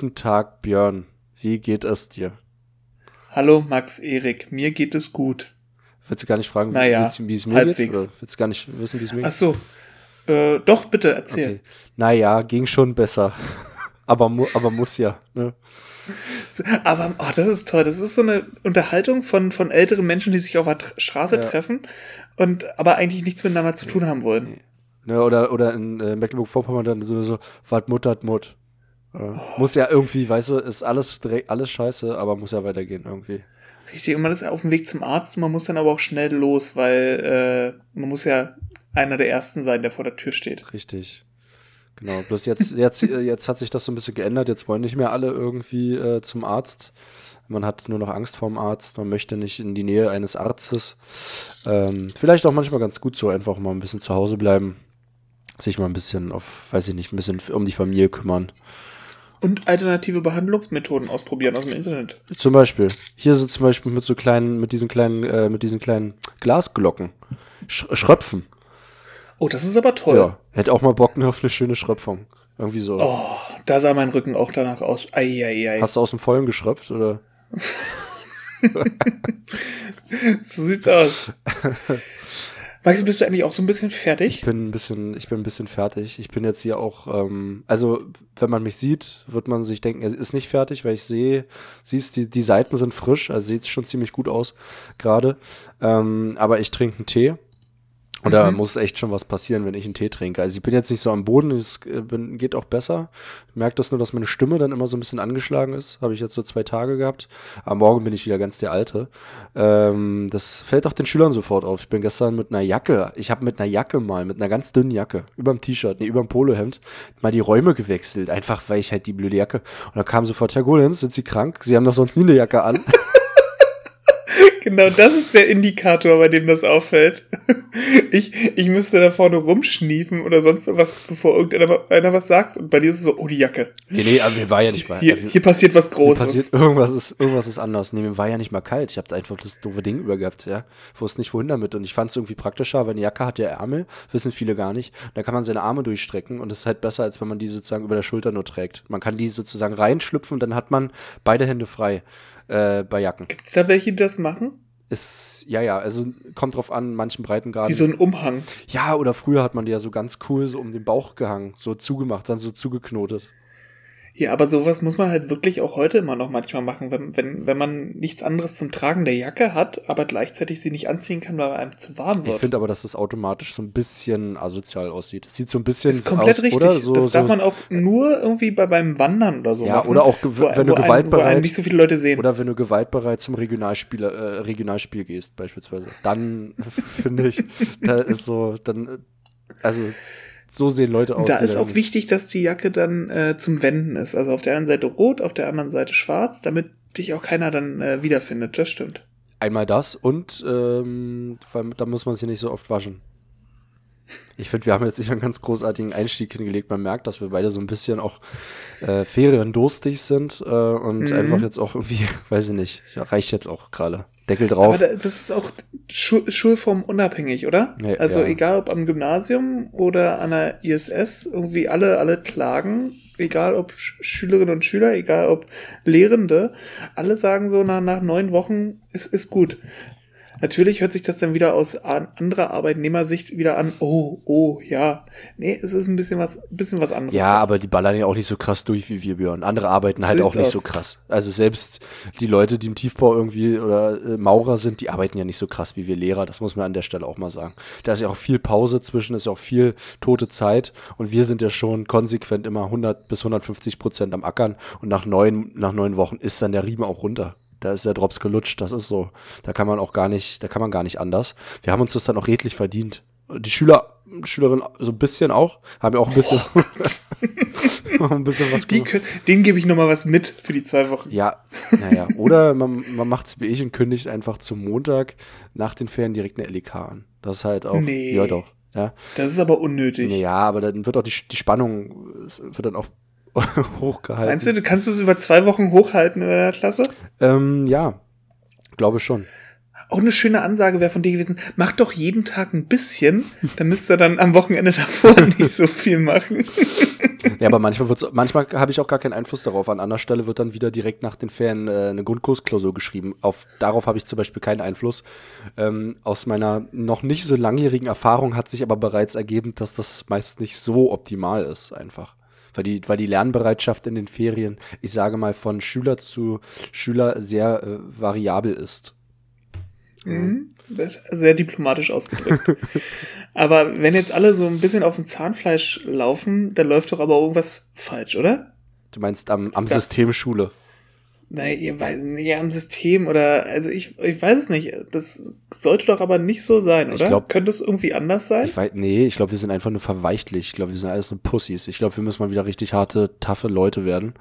Guten Tag, Björn. Wie geht es dir? Hallo, Max Erik. Mir geht es gut. Willst du gar nicht fragen, naja, wie es mir halbwegs. geht? Oder willst du gar nicht wissen, wie es mir geht? Ach so. Äh, doch, bitte, erzähl. Okay. Naja, ging schon besser. aber, mu aber muss ja. Ne? Aber oh, das ist toll. Das ist so eine Unterhaltung von, von älteren Menschen, die sich auf der Straße ja. treffen und aber eigentlich nichts miteinander zu tun haben wollen. Ne, oder, oder in äh, Mecklenburg-Vorpommern dann so, so wat Mut hat Mut. Äh, oh. Muss ja irgendwie, weißt du, ist alles, alles scheiße, aber muss ja weitergehen irgendwie. Richtig, und man ist auf dem Weg zum Arzt, man muss dann aber auch schnell los, weil äh, man muss ja einer der Ersten sein, der vor der Tür steht. Richtig. Genau, bloß jetzt, jetzt, jetzt hat sich das so ein bisschen geändert. Jetzt wollen nicht mehr alle irgendwie äh, zum Arzt. Man hat nur noch Angst vorm Arzt. Man möchte nicht in die Nähe eines Arztes. Ähm, vielleicht auch manchmal ganz gut so, einfach mal ein bisschen zu Hause bleiben. Sich mal ein bisschen auf, weiß ich nicht, ein bisschen um die Familie kümmern. Und alternative Behandlungsmethoden ausprobieren aus dem Internet. Zum Beispiel. Hier sind zum Beispiel mit so kleinen, mit diesen kleinen, äh, mit diesen kleinen Glasglocken. Sch Schröpfen. Oh, das ist aber toll. Ja, hätte auch mal Bock auf eine schöne Schröpfung. Irgendwie so. Oh, da sah mein Rücken auch danach aus. Eieiei. Hast du aus dem Vollen geschröpft, oder? so sieht's aus. Max, bist du eigentlich auch so ein bisschen fertig? Ich bin ein bisschen, ich bin ein bisschen fertig. Ich bin jetzt hier auch, ähm, also wenn man mich sieht, wird man sich denken, er ist nicht fertig, weil ich sehe, siehst, die, die Seiten sind frisch, also sieht schon ziemlich gut aus gerade. Ähm, aber ich trinke einen Tee und da mhm. muss echt schon was passieren, wenn ich einen Tee trinke. Also ich bin jetzt nicht so am Boden, es äh, bin, geht auch besser. Ich merke das nur, dass meine Stimme dann immer so ein bisschen angeschlagen ist. Habe ich jetzt so zwei Tage gehabt. Aber morgen bin ich wieder ganz der Alte. Ähm, das fällt auch den Schülern sofort auf. Ich bin gestern mit einer Jacke, ich habe mit einer Jacke mal, mit einer ganz dünnen Jacke, überm T-Shirt, nee, überm Polohemd, mal die Räume gewechselt. Einfach, weil ich halt die blöde Jacke. Und da kam sofort, Herr Golens, sind Sie krank? Sie haben doch sonst nie eine Jacke an. Genau, das ist der Indikator, bei dem das auffällt. Ich, ich müsste da vorne rumschniefen oder sonst was, bevor irgendeiner was sagt. Und bei dir ist es so, oh, die Jacke. Nee, nee, aber mir war ja nicht mal. Hier, hier passiert was Großes. Passiert, irgendwas, ist, irgendwas ist anders. Nee, mir war ja nicht mal kalt. Ich habe einfach das doofe Ding übergehabt, ja. Ich wusste nicht, wohin damit. Und ich fand es irgendwie praktischer, weil eine Jacke hat ja Ärmel, wissen viele gar nicht. Da kann man seine Arme durchstrecken und das ist halt besser, als wenn man die sozusagen über der Schulter nur trägt. Man kann die sozusagen reinschlüpfen und dann hat man beide Hände frei äh, bei Jacken. Gibt es da welche, die das machen? Ist, ja, ja, also kommt drauf an, manchen Breitengraden. Wie so ein Umhang. Ja, oder früher hat man die ja so ganz cool so um den Bauch gehangen, so zugemacht, dann so zugeknotet. Ja, aber sowas muss man halt wirklich auch heute immer noch manchmal machen, wenn, wenn, wenn man nichts anderes zum Tragen der Jacke hat, aber gleichzeitig sie nicht anziehen kann, weil einem zu warm wird. Ich finde aber, dass das automatisch so ein bisschen asozial aussieht. Es sieht so ein bisschen das ist komplett aus, richtig. Oder? So, das darf man auch nur irgendwie bei, beim Wandern oder so ja, machen. oder auch, wo, wenn du gewaltbereit, ein, nicht so viele Leute sehen. Oder wenn du gewaltbereit zum Regionalspiel, äh, Regionalspiel gehst, beispielsweise. Dann finde ich, da ist so, dann, also, so sehen Leute aus. Da ist auch wichtig, dass die Jacke dann äh, zum Wenden ist. Also auf der einen Seite rot, auf der anderen Seite schwarz, damit dich auch keiner dann äh, wiederfindet. Das stimmt. Einmal das und ähm, da muss man sie nicht so oft waschen. Ich finde, wir haben jetzt nicht einen ganz großartigen Einstieg hingelegt. Man merkt, dass wir beide so ein bisschen auch äh, feriendurstig sind äh, und mhm. einfach jetzt auch irgendwie, weiß ich nicht, reicht jetzt auch gerade. Deckel drauf. Aber das ist auch Schul Schulform unabhängig, oder? Ja, also ja. egal ob am Gymnasium oder an der ISS, irgendwie alle, alle klagen, egal ob Schülerinnen und Schüler, egal ob Lehrende, alle sagen so, nach, nach neun Wochen ist, ist gut. Natürlich hört sich das dann wieder aus anderer Arbeitnehmersicht wieder an, oh, oh, ja. Nee, es ist ein bisschen was, ein bisschen was anderes. Ja, doch. aber die ballern ja auch nicht so krass durch wie wir, Björn. Andere arbeiten halt auch nicht aus. so krass. Also selbst die Leute, die im Tiefbau irgendwie oder äh, Maurer sind, die arbeiten ja nicht so krass wie wir Lehrer. Das muss man an der Stelle auch mal sagen. Da ist ja auch viel Pause zwischen, ist ja auch viel tote Zeit. Und wir sind ja schon konsequent immer 100 bis 150 Prozent am Ackern. Und nach neun, nach neun Wochen ist dann der Riemen auch runter da ist der Drops gelutscht, das ist so. Da kann man auch gar nicht, da kann man gar nicht anders. Wir haben uns das dann auch redlich verdient. Die Schüler, Schülerinnen so ein bisschen auch, haben ja auch ein bisschen, oh ein bisschen was gemacht. Können, denen gebe ich nochmal was mit für die zwei Wochen. Ja, naja. Oder man, man macht es wie ich und kündigt einfach zum Montag nach den Ferien direkt eine LEK an. Das ist halt auch, nee. ja doch. Ja. Das ist aber unnötig. Ja, aber dann wird auch die, die Spannung, wird dann auch hochgehalten. Meinst du, du kannst es über zwei Wochen hochhalten in deiner Klasse? Ähm, ja, glaube schon. Auch eine schöne Ansage wäre von dir gewesen, mach doch jeden Tag ein bisschen, dann müsst ihr dann am Wochenende davor nicht so viel machen. ja, aber manchmal manchmal habe ich auch gar keinen Einfluss darauf. An anderer Stelle wird dann wieder direkt nach den Ferien äh, eine Grundkursklausur geschrieben. Auf, darauf habe ich zum Beispiel keinen Einfluss. Ähm, aus meiner noch nicht so langjährigen Erfahrung hat sich aber bereits ergeben, dass das meist nicht so optimal ist, einfach. Weil die, weil die Lernbereitschaft in den Ferien, ich sage mal, von Schüler zu Schüler sehr äh, variabel ist. Mhm. Das ist sehr diplomatisch ausgedrückt. aber wenn jetzt alle so ein bisschen auf dem Zahnfleisch laufen, dann läuft doch aber irgendwas falsch, oder? Du meinst am, am System Schule. Nein, ja, am System oder, also ich, ich weiß es nicht. Das sollte doch aber nicht so sein, oder? Glaub, Könnte es irgendwie anders sein? Ich weiß, nee, ich glaube, wir sind einfach nur verweichtlich. Ich glaube, wir sind alles nur Pussys. Ich glaube, wir müssen mal wieder richtig harte, taffe Leute werden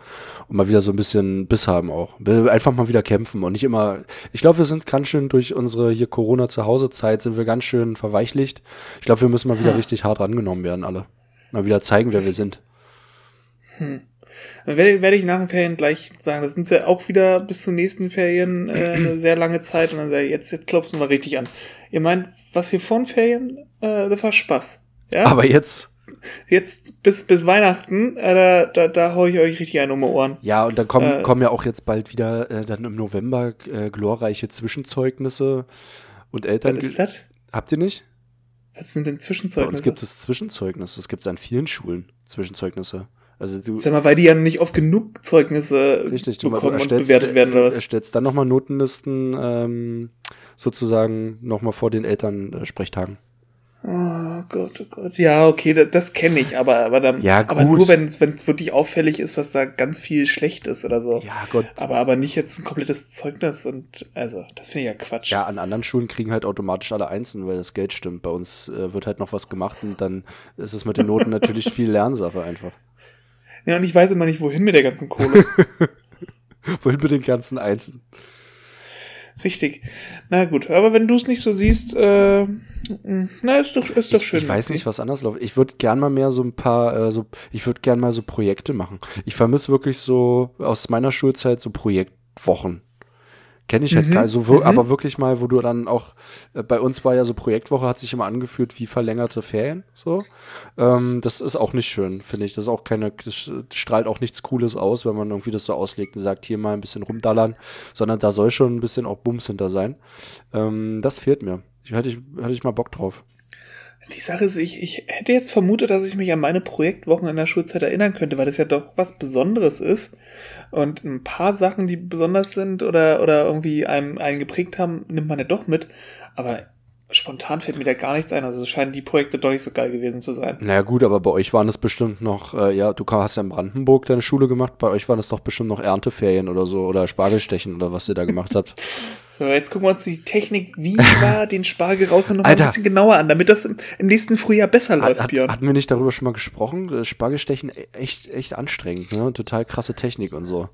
und mal wieder so ein bisschen Biss haben auch. Einfach mal wieder kämpfen und nicht immer, ich glaube, wir sind ganz schön durch unsere hier Corona-Zuhause-Zeit sind wir ganz schön verweichlicht. Ich glaube, wir müssen mal wieder richtig hart rangenommen werden, alle. Mal wieder zeigen, wer wir sind. Hm. Dann werde, werde ich nach den Ferien gleich sagen, das sind ja auch wieder bis zum nächsten Ferien äh, eine sehr lange Zeit und dann sage ich, jetzt, jetzt klopfen wir richtig an. Ihr meint, was hier vor den Ferien, äh, das war Spaß. Ja? Aber jetzt. Jetzt bis, bis Weihnachten, äh, da, da, da hau ich euch richtig ein um die Ohren. Ja, und dann kommen, äh, kommen ja auch jetzt bald wieder äh, dann im November äh, glorreiche Zwischenzeugnisse und Eltern. Was ist das? Habt ihr nicht? Was sind denn Zwischenzeugnisse? Bei uns gibt es Zwischenzeugnisse. Das gibt es an vielen Schulen. Zwischenzeugnisse. Also du, Sag mal, weil die ja nicht oft genug Zeugnisse richtig, bekommen du, und bewertet werden oder was? Erstellst dann nochmal Notenlisten ähm, sozusagen nochmal vor den Elternsprechtagen. Äh, oh Gott, oh Gott. Ja, okay, das, das kenne ich, aber, aber, dann, ja, aber nur wenn es wirklich auffällig ist, dass da ganz viel schlecht ist oder so. Ja, Gott. Aber, aber nicht jetzt ein komplettes Zeugnis und also, das finde ich ja Quatsch. Ja, an anderen Schulen kriegen halt automatisch alle Einsen, weil das Geld stimmt. Bei uns äh, wird halt noch was gemacht und dann ist es mit den Noten natürlich viel Lernsache einfach. Ja, und ich weiß immer nicht, wohin mit der ganzen Kohle. wohin mit den ganzen Einzelnen. Richtig. Na gut, aber wenn du es nicht so siehst, äh, na, ist doch, ist doch schön. Ich, ich weiß nicht, was anders läuft. Ich würde gern mal mehr so ein paar, äh, so, ich würde gern mal so Projekte machen. Ich vermisse wirklich so aus meiner Schulzeit so Projektwochen. Kenne ich halt mhm, so, mhm. aber wirklich mal, wo du dann auch, äh, bei uns war ja so Projektwoche, hat sich immer angeführt wie verlängerte Ferien, so. Ähm, das ist auch nicht schön, finde ich. Das ist auch keine, das strahlt auch nichts Cooles aus, wenn man irgendwie das so auslegt und sagt, hier mal ein bisschen rumdallern, sondern da soll schon ein bisschen auch Bums hinter sein. Ähm, das fehlt mir. Ich hätte ich, hätte ich mal Bock drauf. Die Sache ist, ich, ich hätte jetzt vermutet, dass ich mich an meine Projektwochen in der Schulzeit erinnern könnte, weil das ja doch was Besonderes ist. Und ein paar Sachen, die besonders sind oder, oder irgendwie einem, einen geprägt haben, nimmt man ja doch mit. Aber spontan fällt mir da gar nichts ein. Also scheinen die Projekte doch nicht so geil gewesen zu sein. Naja gut, aber bei euch waren es bestimmt noch, äh, ja, du hast ja in Brandenburg deine Schule gemacht, bei euch waren es doch bestimmt noch Ernteferien oder so oder Spargelstechen oder was ihr da gemacht habt. So, jetzt gucken wir uns die Technik, wie war den Spargel raus und noch Alter, ein bisschen genauer an, damit das im, im nächsten Frühjahr besser läuft, hat, Björn. Hatten wir nicht darüber schon mal gesprochen? Spargelstechen e-, echt, echt anstrengend, ne? Total krasse Technik und so.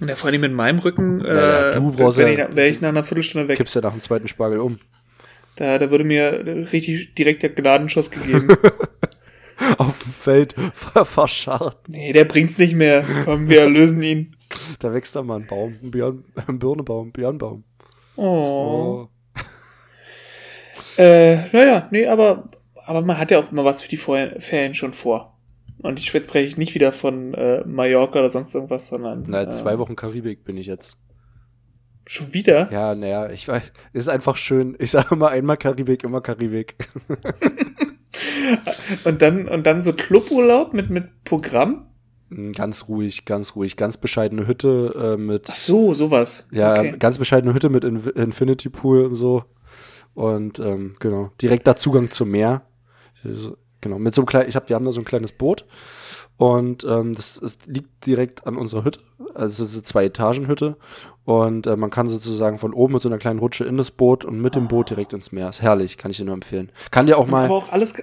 Und ja, vor allem mit meinem Rücken, ja, ja, du brauchst wäre ja, wär ich nach einer Viertelstunde weg. Kippst ja nach dem zweiten Spargel um. Da, da würde mir richtig direkt der Gnadenschuss gegeben. Auf dem Feld verscharrt. Nee, der bringt's nicht mehr. Komm, wir lösen ihn. Da wächst da mal ein Baum, ein, Birn, ein Birnebaum, Birnbaum. Oh. oh. äh, naja, nee, aber, aber man hat ja auch immer was für die Ferien schon vor. Und ich spreche nicht wieder von äh, Mallorca oder sonst irgendwas, sondern. Na, äh, zwei Wochen Karibik bin ich jetzt. Schon wieder? Ja, naja, ich weiß, ist einfach schön. Ich sage immer einmal Karibik, immer Karibik. und dann, und dann so Cluburlaub mit, mit Programm? Hm, ganz ruhig, ganz ruhig. Ganz bescheidene Hütte äh, mit. Ach so, sowas. Ja, okay. ganz bescheidene Hütte mit In Infinity Pool und so. Und ähm, genau, direkter Zugang zum Meer. Genau, mit so einem kleinen, ich habe, wir haben da so ein kleines Boot und ähm, das ist, liegt direkt an unserer Hütte. Also es ist eine Zwei-Etagen-Hütte und äh, man kann sozusagen von oben mit so einer kleinen Rutsche in das Boot und mit dem Boot ah. direkt ins Meer. Ist herrlich, kann ich dir nur empfehlen. Kann dir auch mal. Auch alles.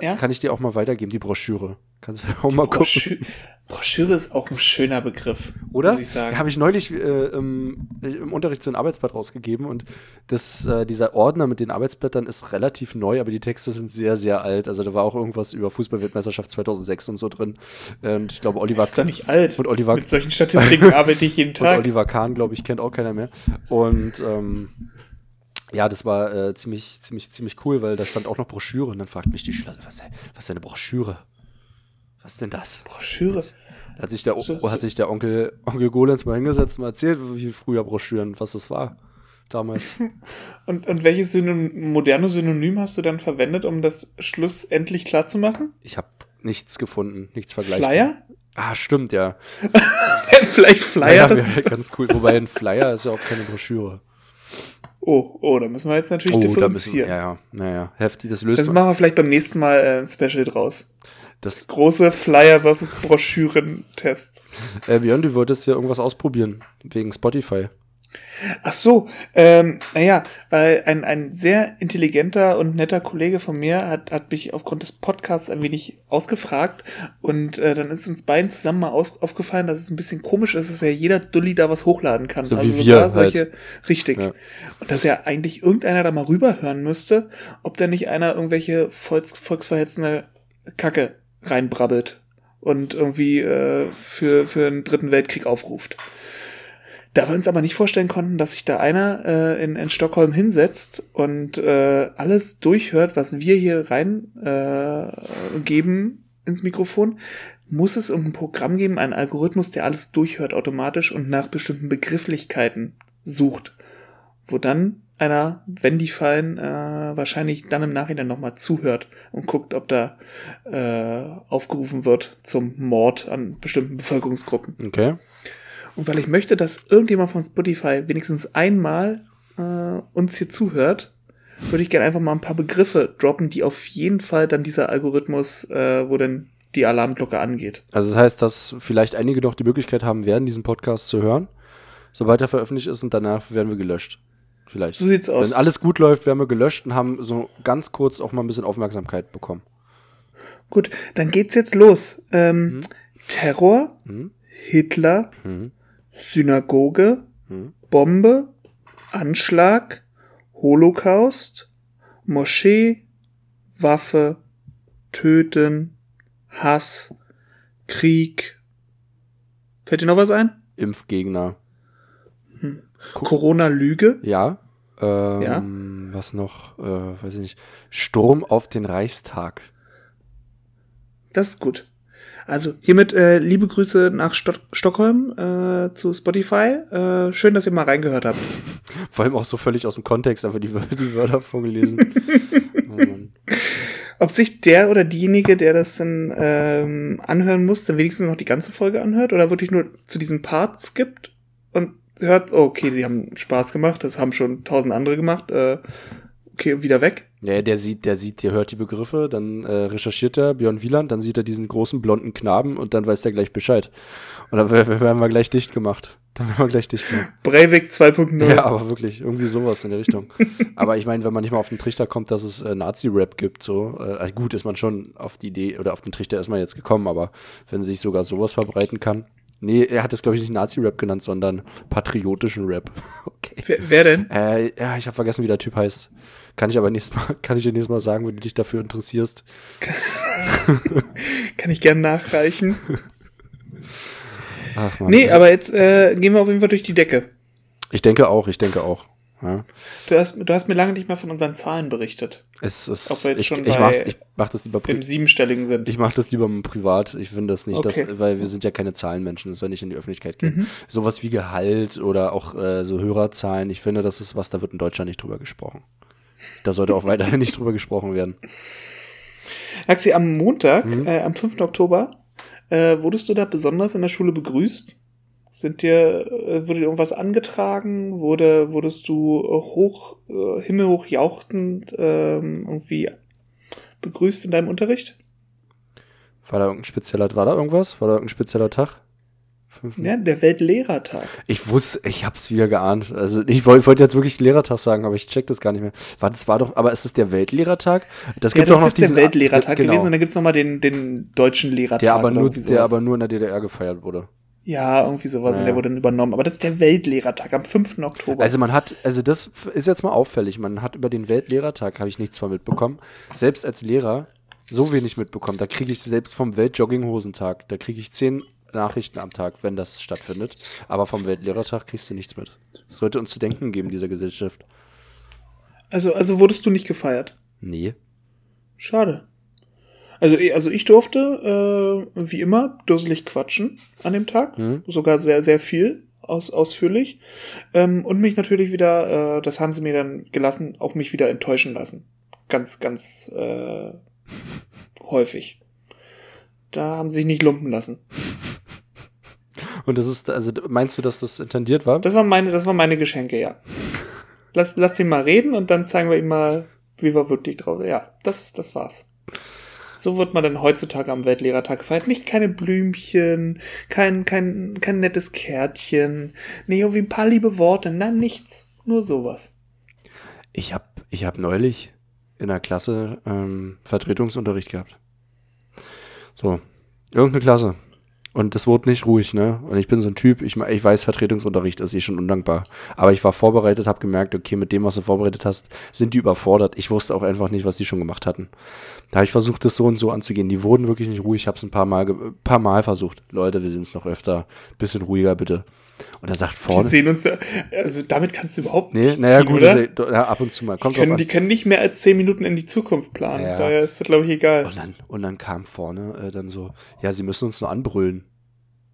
Ja? Kann ich dir auch mal weitergeben, die Broschüre. Kannst du auch mal Broschü gucken. Broschüre ist auch ein schöner Begriff. Oder? Muss ich sagen. Habe ich neulich äh, im, im, Unterricht so ein Arbeitsblatt rausgegeben und das, äh, dieser Ordner mit den Arbeitsblättern ist relativ neu, aber die Texte sind sehr, sehr alt. Also da war auch irgendwas über Fußballweltmeisterschaft 2006 und so drin. Und ich glaube, Oliver. Ist doch nicht alt. Und Oliver, mit solchen Statistiken arbeite ich jeden Tag. Und Oliver Kahn, glaube ich, kennt auch keiner mehr. Und ähm, ja, das war äh, ziemlich, ziemlich, ziemlich cool, weil da stand auch noch Broschüre und dann fragt mich die Schüler, was, was ist denn eine Broschüre? Was ist denn das? Broschüre. Jetzt hat sich der, so, so. hat sich der Onkel, Onkel Golenz mal hingesetzt und mal erzählt, wie früher Broschüren, was das war damals. und, und welches Synonym, moderne Synonym hast du dann verwendet, um das schlussendlich klar zu machen? Ich habe nichts gefunden, nichts vergleichbar. Flyer? Ah, stimmt, ja. Vielleicht Flyer. Ja, das wäre ganz cool. Wobei ein Flyer ist ja auch keine Broschüre. Oh, oh, da müssen wir jetzt natürlich oh, differenzieren. Müssen, ja, ja, naja, heftig, das löst Das machen wir vielleicht beim nächsten Mal äh, ein Special draus. Das große Flyer versus Broschüren-Test. Äh, Björn, du wolltest ja irgendwas ausprobieren wegen Spotify. Ach so, ähm, naja, weil ein, ein sehr intelligenter und netter Kollege von mir hat, hat mich aufgrund des Podcasts ein wenig ausgefragt und äh, dann ist uns beiden zusammen mal aus, aufgefallen, dass es ein bisschen komisch ist, dass ja jeder Dulli da was hochladen kann. So also wie wir solche, halt. richtig. Ja. Und dass ja eigentlich irgendeiner da mal rüberhören müsste, ob da nicht einer irgendwelche volks, volksverhetzende Kacke reinbrabbelt und irgendwie äh, für, für einen dritten Weltkrieg aufruft. Da wir uns aber nicht vorstellen konnten, dass sich da einer äh, in, in Stockholm hinsetzt und äh, alles durchhört, was wir hier rein äh, geben ins Mikrofon, muss es ein Programm geben, einen Algorithmus, der alles durchhört automatisch und nach bestimmten Begrifflichkeiten sucht, wo dann einer, wenn die fallen, äh, wahrscheinlich dann im Nachhinein nochmal zuhört und guckt, ob da äh, aufgerufen wird zum Mord an bestimmten Bevölkerungsgruppen. Okay. Und weil ich möchte, dass irgendjemand von Spotify wenigstens einmal äh, uns hier zuhört, würde ich gerne einfach mal ein paar Begriffe droppen, die auf jeden Fall dann dieser Algorithmus, äh, wo dann die Alarmglocke angeht. Also das heißt, dass vielleicht einige doch die Möglichkeit haben werden, diesen Podcast zu hören, sobald er veröffentlicht ist und danach werden wir gelöscht. Vielleicht. So sieht's aus. Wenn alles gut läuft, werden wir gelöscht und haben so ganz kurz auch mal ein bisschen Aufmerksamkeit bekommen. Gut, dann geht's jetzt los. Ähm, mhm. Terror, mhm. Hitler, mhm. Synagoge, hm? Bombe, Anschlag, Holocaust, Moschee, Waffe, Töten, Hass, Krieg. Fällt dir noch was ein? Impfgegner. Corona-Lüge? Ja. Ähm, ja. Was noch? Äh, weiß ich nicht. Sturm auf den Reichstag. Das ist gut. Also hiermit äh, liebe Grüße nach St Stockholm äh, zu Spotify. Äh, schön, dass ihr mal reingehört habt. Vor allem auch so völlig aus dem Kontext, einfach die, die Wörter vorgelesen. oh Ob sich der oder diejenige, der das dann ähm, anhören muss, dann wenigstens noch die ganze Folge anhört oder wirklich nur zu diesem Part skippt und hört, oh, okay, die haben Spaß gemacht, das haben schon tausend andere gemacht. Äh, okay, wieder weg. Ja, der sieht, der sieht, der hört die Begriffe, dann äh, recherchiert er Björn Wieland, dann sieht er diesen großen blonden Knaben und dann weiß er gleich Bescheid. Und dann werden wir gleich dicht gemacht. Dann werden wir gleich dicht gemacht. Breivik 2.0. Ja, aber wirklich, irgendwie sowas in der Richtung. aber ich meine, wenn man nicht mal auf den Trichter kommt, dass es äh, Nazi-Rap gibt, so, äh, also gut, ist man schon auf die Idee oder auf den Trichter ist man jetzt gekommen, aber wenn sich sogar sowas verbreiten kann. Nee, er hat es, glaube ich, nicht Nazi-Rap genannt, sondern patriotischen Rap. okay. Wer, wer denn? Äh, ja, ich habe vergessen, wie der Typ heißt. Kann ich aber nächstes Mal, kann ich dir nächstes Mal sagen, wenn du dich dafür interessierst. kann ich gern nachreichen. Ach man, nee, also, aber jetzt äh, gehen wir auf jeden Fall durch die Decke. Ich denke auch, ich denke auch. Ja. Du, hast, du hast mir lange nicht mehr von unseren Zahlen berichtet. Es ist, Ob wir jetzt ich, schon ich, mach, ich mach das lieber im siebenstelligen sind. Ich mache das lieber privat. Ich finde das nicht, okay. dass, weil wir sind ja keine Zahlenmenschen, das soll nicht in die Öffentlichkeit gehen. Mhm. Sowas wie Gehalt oder auch äh, so Hörerzahlen, ich finde, das ist was, da wird in Deutschland nicht drüber gesprochen. Da sollte auch weiterhin nicht drüber gesprochen werden. Axi, am Montag, mhm. äh, am 5. Oktober, äh, wurdest du da besonders in der Schule begrüßt? Sind dir, äh, wurde dir irgendwas angetragen? Wurde, wurdest du hoch, äh, himmelhoch jauchzend ähm, irgendwie begrüßt in deinem Unterricht? War da irgendein spezieller, war da irgendwas? War da irgendein spezieller Tag? Ja, der Weltlehrertag. Ich wusste, ich hab's wieder geahnt. Also ich wollte wollt jetzt wirklich Lehrertag sagen, aber ich check das gar nicht mehr. War das war doch, aber ist es der Weltlehrertag? Das gibt ja, das doch noch ist diesen der Weltlehrertag genau. gewesen und dann gibt's noch mal den den deutschen Lehrertag. Der aber nur, der aber nur in der DDR gefeiert wurde. Ja, irgendwie sowas ja. und der wurde dann übernommen. Aber das ist der Weltlehrertag am 5. Oktober. Also man hat, also das ist jetzt mal auffällig. Man hat über den Weltlehrertag, habe ich nichts von mitbekommen. Selbst als Lehrer so wenig mitbekommen. Da kriege ich selbst vom Weltjogginghosentag, da kriege ich zehn Nachrichten am Tag, wenn das stattfindet. Aber vom Weltlehrertag kriegst du nichts mit. Es sollte uns zu denken geben, dieser Gesellschaft. Also, also wurdest du nicht gefeiert? Nee. Schade. Also, also ich durfte, äh, wie immer, dusselig quatschen an dem Tag. Mhm. Sogar sehr, sehr viel aus, ausführlich. Ähm, und mich natürlich wieder, äh, das haben sie mir dann gelassen, auch mich wieder enttäuschen lassen. Ganz, ganz äh, häufig. Da haben sie sich nicht lumpen lassen. Und das ist, also meinst du, dass das intendiert war? Das waren meine, das waren meine Geschenke, ja. Lass, lass den mal reden und dann zeigen wir ihm mal, wie wir wirklich drauf. Ja, das, das war's. So wird man dann heutzutage am Weltlehrertag gefeiert. Nicht keine Blümchen, kein, kein, kein nettes Kärtchen, nicht irgendwie ein paar liebe Worte, nein, nichts. Nur sowas. Ich hab, ich hab neulich in der Klasse ähm, Vertretungsunterricht gehabt. So, irgendeine Klasse. Und das wurde nicht ruhig, ne? Und ich bin so ein Typ, ich, ich weiß, Vertretungsunterricht ist eh schon undankbar. Aber ich war vorbereitet, habe gemerkt, okay, mit dem, was du vorbereitet hast, sind die überfordert. Ich wusste auch einfach nicht, was die schon gemacht hatten. Da habe ich versucht, das so und so anzugehen. Die wurden wirklich nicht ruhig. Ich habe es ein paar Mal, paar Mal versucht. Leute, wir sind es noch öfter. Bisschen ruhiger, bitte. Und er sagt vorne. Die sehen uns, also damit kannst du überhaupt nee, nicht. Naja, gut, oder? Das, ja, ab und zu mal. Kommt die, können, die können nicht mehr als zehn Minuten in die Zukunft planen. Ja. Daher ist das, glaube ich, egal. Und dann, und dann kam vorne äh, dann so, ja, sie müssen uns nur anbrüllen.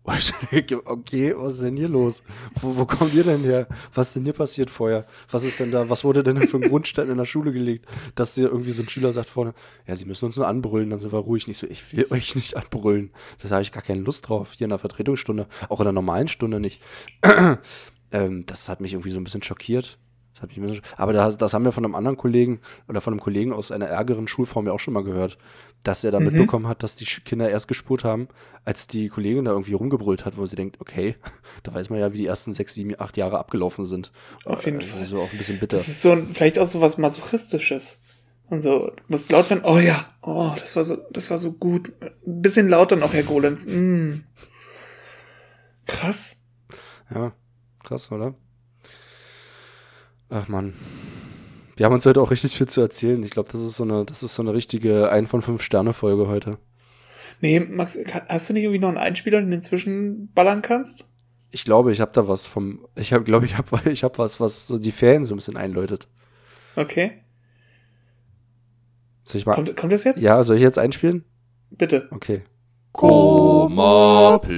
Okay, was ist denn hier los? Wo, wo kommt ihr denn her? Was ist denn hier passiert vorher? Was ist denn da? Was wurde denn für ein Grundstein in der Schule gelegt? Dass dir irgendwie so ein Schüler sagt vorne, ja, sie müssen uns nur anbrüllen, dann sind wir ruhig. Nicht so, ich will euch nicht anbrüllen. Das habe ich gar keine Lust drauf. Hier in der Vertretungsstunde, auch in der normalen Stunde nicht. ähm, das hat mich irgendwie so ein bisschen schockiert. Das ich mir aber das, das haben wir von einem anderen Kollegen oder von einem Kollegen aus einer ärgeren Schulform ja auch schon mal gehört, dass er da mhm. mitbekommen hat, dass die Kinder erst gespurt haben, als die Kollegin da irgendwie rumgebrüllt hat, wo sie denkt, okay, da weiß man ja, wie die ersten sechs, sieben, acht Jahre abgelaufen sind. Auf jeden äh, Fall. So auch ein bisschen bitter. Das ist so ein, vielleicht auch so was Masochistisches. Und so, du musst laut werden, oh ja, oh, das war so, das war so gut. Ein bisschen lauter noch, Herr Golenz. Mm. Krass. Ja, krass, oder? Ach man. Wir haben uns heute auch richtig viel zu erzählen. Ich glaube, das ist so eine, das ist so eine richtige ein von fünf Sterne Folge heute. Nee, Max, hast du nicht irgendwie noch einen Einspieler, den du inzwischen ballern kannst? Ich glaube, ich habe da was vom, ich habe, glaube ich, habe, ich habe was, was so die Ferien so ein bisschen einläutet. Okay. Soll ich mal? Kommt, kommt das jetzt? Ja, soll ich jetzt einspielen? Bitte. Okay. Komapilz.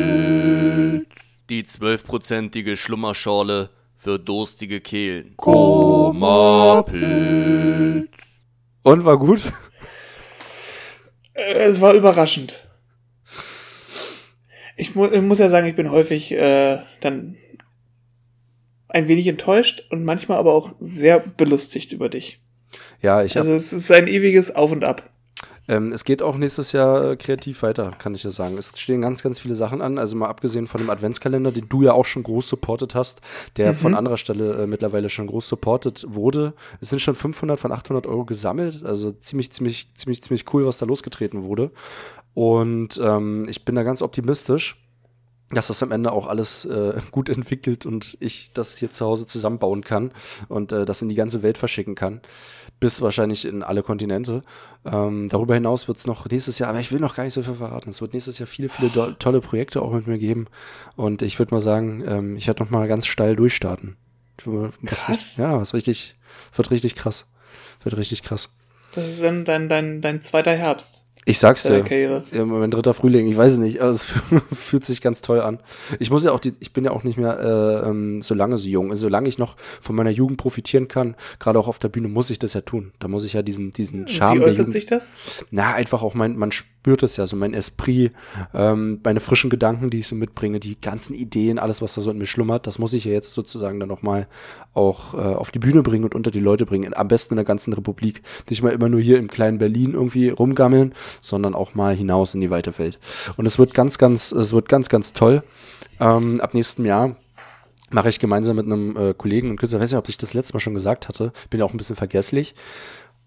Die zwölfprozentige Schlummerschorle für durstige Kehlen. Koma-Pilz. Und war gut? Es war überraschend. Ich, mu ich muss ja sagen, ich bin häufig äh, dann ein wenig enttäuscht und manchmal aber auch sehr belustigt über dich. Ja, ich habe. Also es ist ein ewiges Auf und Ab. Ähm, es geht auch nächstes Jahr äh, kreativ weiter, kann ich ja sagen. Es stehen ganz, ganz viele Sachen an. Also mal abgesehen von dem Adventskalender, den du ja auch schon groß supportet hast, der mhm. von anderer Stelle äh, mittlerweile schon groß supportet wurde. Es sind schon 500 von 800 Euro gesammelt. Also ziemlich, ziemlich, ziemlich, ziemlich cool, was da losgetreten wurde. Und ähm, ich bin da ganz optimistisch dass das am Ende auch alles äh, gut entwickelt und ich das hier zu Hause zusammenbauen kann und äh, das in die ganze Welt verschicken kann. Bis wahrscheinlich in alle Kontinente. Ähm, darüber hinaus wird es noch nächstes Jahr, aber ich will noch gar nicht so viel verraten. Es wird nächstes Jahr viele, viele tolle Projekte auch mit mir geben. Und ich würde mal sagen, ähm, ich werde noch mal ganz steil durchstarten. Krass. ja, was richtig, wird richtig krass. Wird richtig krass. Das ist dann dein, dein, dein zweiter Herbst. Ich sag's dir. Ja, mein dritter Frühling, ich weiß es nicht, aber es fühlt sich ganz toll an. Ich muss ja auch die, ich bin ja auch nicht mehr äh, ähm, so lange so jung. Also, solange ich noch von meiner Jugend profitieren kann, gerade auch auf der Bühne, muss ich das ja tun. Da muss ich ja diesen, diesen Charme. Wie äußert sich das? Na, einfach auch mein, man spürt es ja, so mein Esprit, ähm, meine frischen Gedanken, die ich so mitbringe, die ganzen Ideen, alles, was da so in mir schlummert, das muss ich ja jetzt sozusagen dann nochmal auch äh, auf die Bühne bringen und unter die Leute bringen. Am besten in der ganzen Republik. Nicht mal immer nur hier im kleinen Berlin irgendwie rumgammeln, sondern auch mal hinaus in die weite Welt. Und es wird ganz, ganz, es wird ganz, ganz toll. Ähm, ab nächstem Jahr mache ich gemeinsam mit einem äh, Kollegen und Künstler, weiß nicht, ob ich das letzte Mal schon gesagt hatte, bin ja auch ein bisschen vergesslich,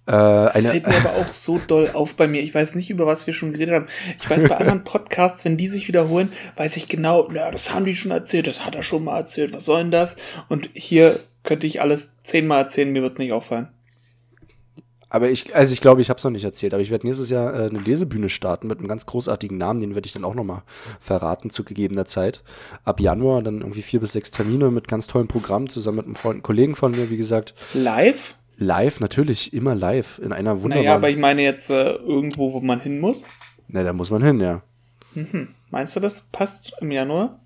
äh, das fällt mir aber auch so doll auf bei mir. Ich weiß nicht, über was wir schon geredet haben. Ich weiß, bei anderen Podcasts, wenn die sich wiederholen, weiß ich genau, ja, das haben die schon erzählt, das hat er schon mal erzählt, was soll denn das? Und hier könnte ich alles zehnmal erzählen, mir wird es nicht auffallen. Aber ich, also ich glaube, ich habe es noch nicht erzählt, aber ich werde nächstes Jahr äh, eine Lesebühne starten mit einem ganz großartigen Namen, den werde ich dann auch nochmal verraten zu gegebener Zeit. Ab Januar dann irgendwie vier bis sechs Termine mit ganz tollen Programmen zusammen mit einem Freund, einem Kollegen von mir, wie gesagt. Live? Live, natürlich, immer live, in einer wunderbaren... Naja, aber ich meine jetzt äh, irgendwo, wo man hin muss. Na, da muss man hin, ja. Mhm. Meinst du, das passt im Januar?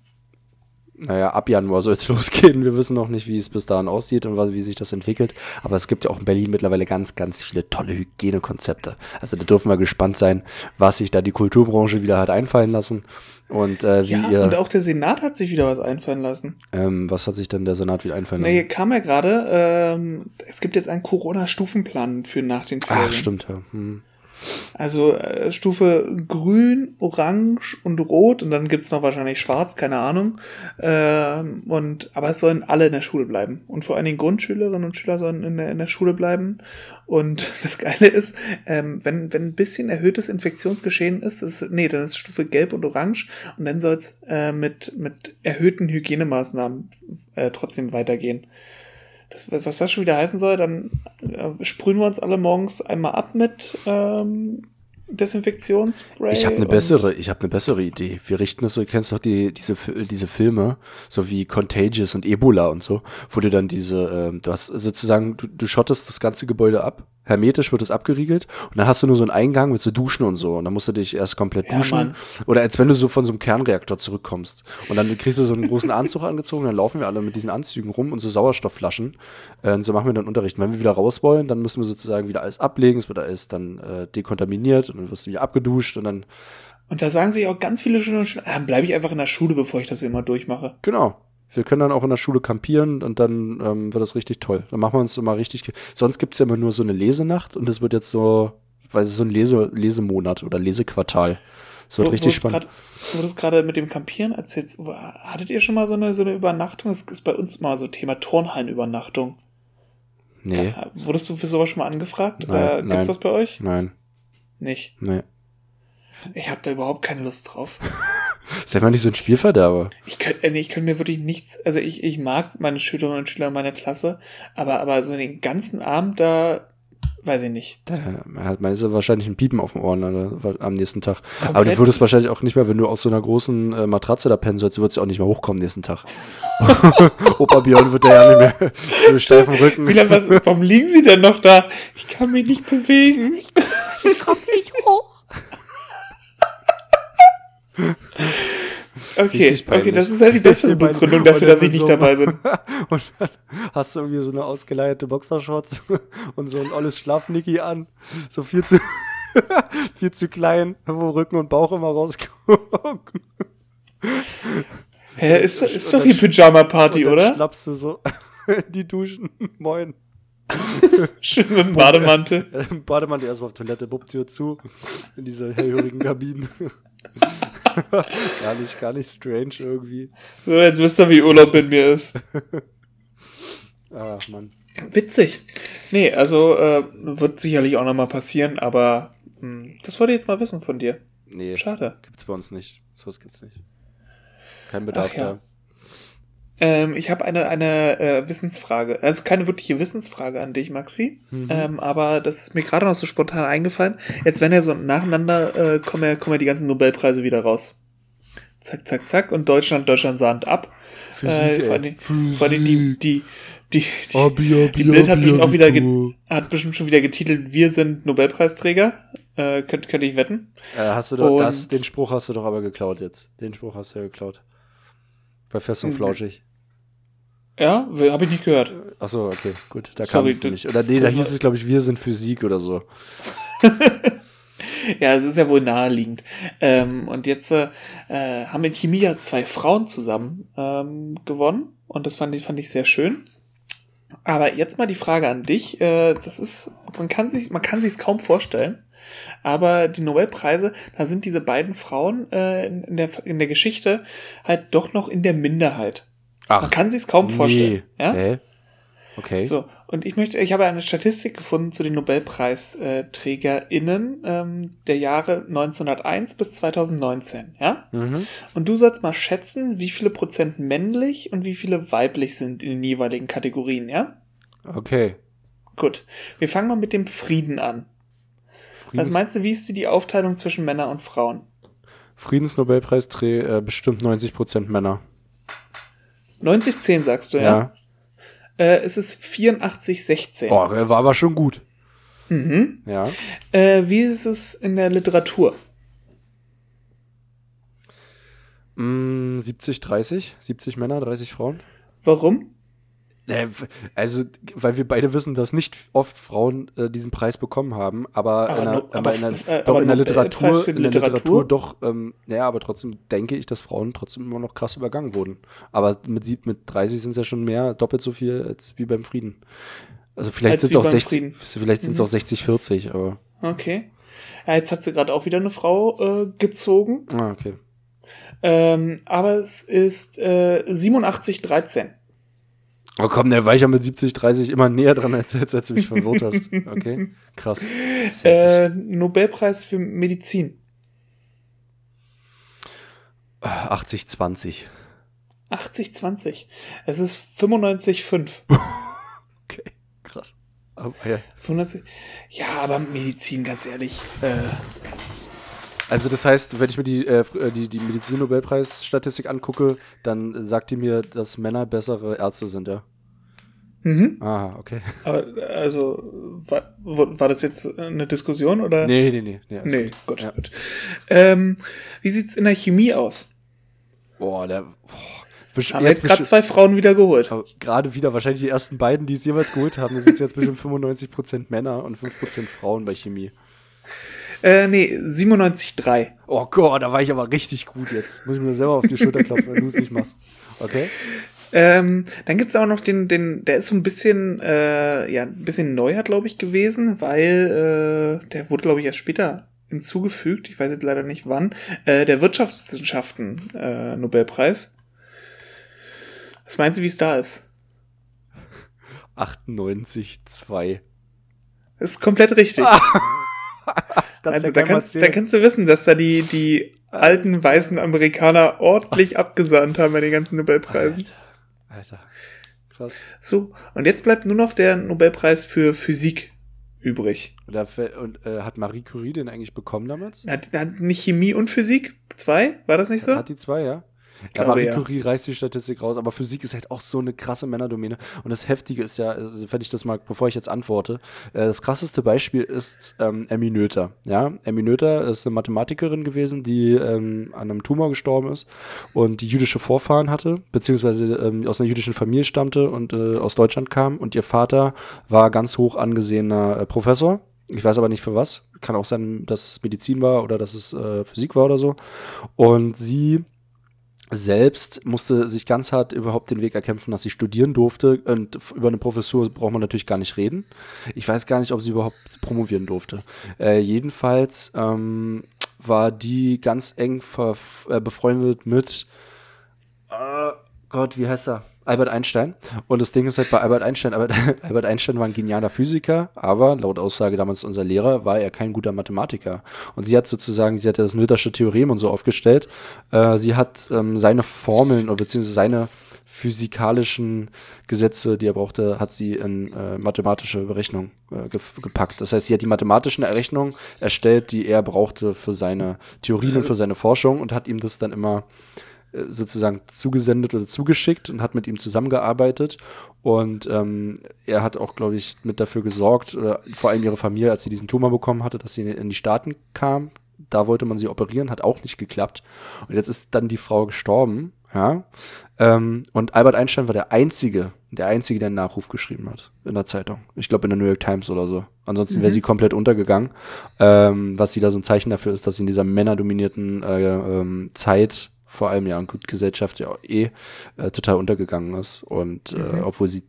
Naja, ab Januar soll es losgehen. Wir wissen noch nicht, wie es bis dahin aussieht und wie sich das entwickelt. Aber es gibt ja auch in Berlin mittlerweile ganz, ganz viele tolle Hygienekonzepte. Also da dürfen wir gespannt sein, was sich da die Kulturbranche wieder hat einfallen lassen. Und äh, wie ja, ihr, und auch der Senat hat sich wieder was einfallen lassen. Ähm, was hat sich denn der Senat wieder einfallen lassen? Nee, kam ja gerade, ähm, es gibt jetzt einen Corona-Stufenplan für nach den Ferien. Ach, stimmt, ja. Hm. Also äh, Stufe grün, orange und rot und dann gibt's noch wahrscheinlich schwarz, keine Ahnung. Ähm, und aber es sollen alle in der Schule bleiben. Und vor allen Dingen Grundschülerinnen und Schüler sollen in der, in der Schule bleiben. Und das Geile ist, ähm, wenn, wenn ein bisschen erhöhtes Infektionsgeschehen ist, ist, nee, dann ist Stufe gelb und orange und dann soll's äh, mit, mit erhöhten Hygienemaßnahmen äh, trotzdem weitergehen das, was das schon wieder heißen soll, dann äh, sprühen wir uns alle morgens einmal ab mit ähm, Desinfektionsspray. Ich habe eine bessere, ich habe eine bessere Idee. Wir richten es, du kennst doch die, diese, diese Filme, so wie Contagious und Ebola und so, wo du dann diese, äh, du hast sozusagen, du, du schottest das ganze Gebäude ab hermetisch wird es abgeriegelt und dann hast du nur so einen Eingang mit so Duschen und so und dann musst du dich erst komplett ja, duschen Mann. oder als wenn du so von so einem Kernreaktor zurückkommst und dann kriegst du so einen großen Anzug angezogen, dann laufen wir alle mit diesen Anzügen rum und so Sauerstoffflaschen äh, und so machen wir dann Unterricht. Und wenn wir wieder raus wollen, dann müssen wir sozusagen wieder alles ablegen, es wird alles dann äh, dekontaminiert und dann wirst du wieder abgeduscht und dann und da sagen sich auch ganz viele Schüler ah, bleibe ich einfach in der Schule, bevor ich das immer durchmache. Genau. Wir können dann auch in der Schule kampieren und dann ähm, wird das richtig toll. Dann machen wir uns immer richtig. Sonst gibt's ja immer nur so eine Lesenacht und es wird jetzt so, weil es so ein Lese Lesemonat oder Lesequartal. Es wird wo, richtig spannend. Wo du es gerade mit dem Kampieren erzählst, hattet ihr schon mal so eine, so eine Übernachtung? Das ist bei uns mal so Thema Turnhallenübernachtung. Nee. Da, wurdest du für sowas schon mal angefragt? Nein, Oder gibt's nein, das bei euch? Nein. Nicht? Nee. Ich habe da überhaupt keine Lust drauf. Sei mal nicht so ein Spielverderber. Ich könnte äh, ich könnte mir wirklich nichts, also ich, ich mag meine Schülerinnen und Schüler in meiner Klasse, aber, aber so den ganzen Abend da, weiß ich nicht. Da hat man ist ja wahrscheinlich ein Piepen auf dem Ohren oder, am nächsten Tag. Komplett. Aber du würdest wahrscheinlich auch nicht mehr, wenn du aus so einer großen äh, Matratze da pennen sollst, würdest du auch nicht mehr hochkommen nächsten Tag. Opa Björn wird ja nicht mehr so steifen Rücken. Wie lange, was, warum liegen sie denn noch da? Ich kann mich nicht bewegen. Ich, ich komm nicht hoch. Okay, okay, das ist halt die beste Begründung dafür, dass ich nicht so dabei bin. und dann hast du irgendwie so eine ausgeleierte Boxershorts und so ein olles Schlafnicki an. So viel zu, viel zu klein, wo Rücken und Bauch immer rausgucken. Hä, ist, ist doch die Pyjama-Party, oder? Dann schnappst du so die Duschen. Moin. Schön mit dem Bademantel. Bademantel erstmal auf Toilette, Bubtür zu. In dieser hellhörigen Kabine. gar nicht, gar nicht strange irgendwie. So, jetzt wisst ihr, wie Urlaub in mir ist. Ach, Mann. Witzig. Nee, also äh, wird sicherlich auch nochmal passieren, aber mh, hm, das wollte ich jetzt mal wissen von dir. Nee. Schade. Gibt's bei uns nicht. So was gibt's nicht. Kein Bedarf Ach, ja. da. Ähm, ich habe eine, eine äh, Wissensfrage. Also keine wirkliche Wissensfrage an dich, Maxi. Mhm. Ähm, aber das ist mir gerade noch so spontan eingefallen. Jetzt, wenn ja so nacheinander äh, kommen, ja, kommen ja die ganzen Nobelpreise wieder raus. Zack, zack, zack. Und Deutschland, Deutschland sahnt ab. Physik, äh, vor allem, vor allem die, die, die, die, Abi, Abi, die Bild hat bestimmt auch wieder, hat bestimmt schon wieder getitelt, wir sind Nobelpreisträger. Äh, könnte könnt ich wetten. Äh, hast du doch, das, den Spruch hast du doch aber geklaut jetzt. Den Spruch hast du ja geklaut. Bei Fest und hm. Flauschig. Ja, habe ich nicht gehört. Ach so, okay, gut, da kam es nicht. Oder nee, da hieß es, glaube ich, wir sind Physik oder so. ja, es ist ja wohl naheliegend. Ähm, und jetzt äh, haben in Chemie ja zwei Frauen zusammen ähm, gewonnen und das fand ich, fand ich sehr schön. Aber jetzt mal die Frage an dich. Äh, das ist, man kann sich, man kann sich kaum vorstellen. Aber die Nobelpreise, da sind diese beiden Frauen äh, in, der, in der Geschichte halt doch noch in der Minderheit. Ach, Man kann sich kaum nee. vorstellen. Ja? Hä? Okay. So, und ich möchte, ich habe eine Statistik gefunden zu den NobelpreisträgerInnen ähm, der Jahre 1901 bis 2019, ja? Mhm. Und du sollst mal schätzen, wie viele Prozent männlich und wie viele weiblich sind in den jeweiligen Kategorien, ja? Okay. Gut. Wir fangen mal mit dem Frieden an. Friedens Was meinst du, wie ist die Aufteilung zwischen Männern und Frauen? Friedensnobelpreisträger äh, bestimmt 90 Prozent Männer. 90-10 sagst du, ja? ja. Äh, es ist 84,16. Boah, war aber schon gut. Mhm. Ja. Äh, wie ist es in der Literatur? Mm, 70, 30. 70 Männer, 30 Frauen. Warum? Also, weil wir beide wissen, dass nicht oft Frauen äh, diesen Preis bekommen haben, aber, aber, in, der, aber, aber in, der, äh, doch in der Literatur, in der Literatur, doch, ähm, naja, aber trotzdem denke ich, dass Frauen trotzdem immer noch krass übergangen wurden. Aber mit, mit 30 sind es ja schon mehr, doppelt so viel als wie beim Frieden. Also vielleicht sind es auch 60, Frieden. vielleicht sind es mhm. auch 60, 40, aber. Okay. Ja, jetzt hat sie gerade auch wieder eine Frau äh, gezogen. Ah, okay. Ähm, aber es ist äh, 87, 13. Oh komm, der war ja mit 70, 30 immer näher dran, als, als, als du mich verwirrt hast. Okay, krass. Äh, Nobelpreis für Medizin. 80, 20. 80, 20. Es ist 95, 5. okay, krass. Aber, ja. 95, ja, aber Medizin, ganz ehrlich. Äh, also das heißt, wenn ich mir die, äh, die, die Medizin-Nobelpreis-Statistik angucke, dann sagt die mir, dass Männer bessere Ärzte sind, ja? Mhm. Ah, okay. Aber, also, war, war das jetzt eine Diskussion oder? Nee, nee, nee. Nee, nee gut, gut. Ja. gut. Ähm, wie sieht's in der Chemie aus? Boah, der. Boah. Haben jetzt gerade zwei Frauen wieder geholt. Gerade wieder, wahrscheinlich die ersten beiden, die es jeweils geholt haben. Sind jetzt bestimmt 95% Männer und 5% Frauen bei Chemie. Äh, nee, 97,3. Oh Gott, da war ich aber richtig gut jetzt. Muss ich mir selber auf die Schulter klopfen, wenn du es nicht machst. Okay. Ähm, dann gibt's auch noch den, den, der ist so ein bisschen, äh, ja, ein bisschen neuer, glaube ich, gewesen, weil äh, der wurde, glaube ich, erst später hinzugefügt. Ich weiß jetzt leider nicht wann. Äh, der Wirtschaftswissenschaften äh, Nobelpreis. Was meinst du, wie es da ist? 98,2. ist komplett richtig. also, da kannst, da kannst du wissen, dass da die, die alten weißen Amerikaner ordentlich abgesahnt haben bei den ganzen Nobelpreisen. Alter, Alter. krass. So, und jetzt bleibt nur noch der Nobelpreis für Physik übrig. Und, und äh, hat Marie Curie den eigentlich bekommen damals? Hat, hat nicht Chemie und Physik? Zwei? War das nicht so? Hat die zwei, ja. Ja, Marie ja. Curie reißt die Statistik raus, aber Physik ist halt auch so eine krasse Männerdomäne. Und das Heftige ist ja, also wenn ich das mal, bevor ich jetzt antworte, äh, das krasseste Beispiel ist ähm, Emmy Noether. Ja, Emmy Noether ist eine Mathematikerin gewesen, die ähm, an einem Tumor gestorben ist und die jüdische Vorfahren hatte, beziehungsweise ähm, aus einer jüdischen Familie stammte und äh, aus Deutschland kam. Und ihr Vater war ganz hoch angesehener äh, Professor ich weiß aber nicht für was. Kann auch sein, dass es Medizin war oder dass es äh, Physik war oder so. Und sie selbst musste sich ganz hart überhaupt den Weg erkämpfen, dass sie studieren durfte. Und über eine Professur braucht man natürlich gar nicht reden. Ich weiß gar nicht, ob sie überhaupt promovieren durfte. Äh, jedenfalls ähm, war die ganz eng äh, befreundet mit äh, Gott, wie heißt er? Albert Einstein. Und das Ding ist halt bei Albert Einstein, Albert, Albert Einstein war ein genialer Physiker, aber laut Aussage damals unser Lehrer war er kein guter Mathematiker. Und sie hat sozusagen, sie hat ja das Nötersche Theorem und so aufgestellt. Äh, sie hat ähm, seine Formeln oder beziehungsweise seine physikalischen Gesetze, die er brauchte, hat sie in äh, mathematische Berechnung äh, gepackt. Das heißt, sie hat die mathematischen Errechnungen erstellt, die er brauchte für seine Theorien und für seine Forschung und hat ihm das dann immer sozusagen zugesendet oder zugeschickt und hat mit ihm zusammengearbeitet. Und ähm, er hat auch, glaube ich, mit dafür gesorgt, oder vor allem ihre Familie, als sie diesen Tumor bekommen hatte, dass sie in die Staaten kam. Da wollte man sie operieren, hat auch nicht geklappt. Und jetzt ist dann die Frau gestorben, ja. Ähm, und Albert Einstein war der Einzige, der Einzige, der einen Nachruf geschrieben hat in der Zeitung. Ich glaube in der New York Times oder so. Ansonsten mhm. wäre sie komplett untergegangen. Ähm, was wieder so ein Zeichen dafür ist, dass sie in dieser männerdominierten äh, ähm, Zeit vor allem ja in Gesellschaft ja eh äh, total untergegangen ist. Und äh, mhm. äh, obwohl sie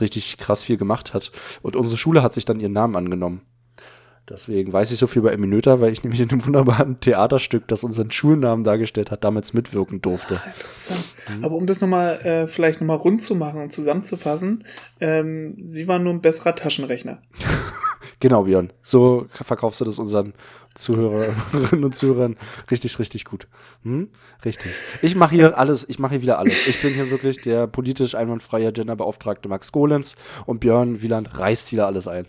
richtig krass viel gemacht hat. Und unsere Schule hat sich dann ihren Namen angenommen. Deswegen weiß ich so viel über Eminöter, weil ich nämlich in einem wunderbaren Theaterstück, das unseren Schulnamen dargestellt hat, damals mitwirken durfte. Ah, interessant. Mhm. Aber um das nochmal, äh, vielleicht nochmal rund zu machen und zusammenzufassen, ähm, sie war nur ein besserer Taschenrechner. genau, Björn. So verkaufst du das unseren Zuhörerinnen und Zuhörern richtig, richtig gut. Hm? Richtig. Ich mache hier alles, ich mache hier wieder alles. Ich bin hier wirklich der politisch einwandfreie Genderbeauftragte Max Golens und Björn Wieland reißt wieder alles ein.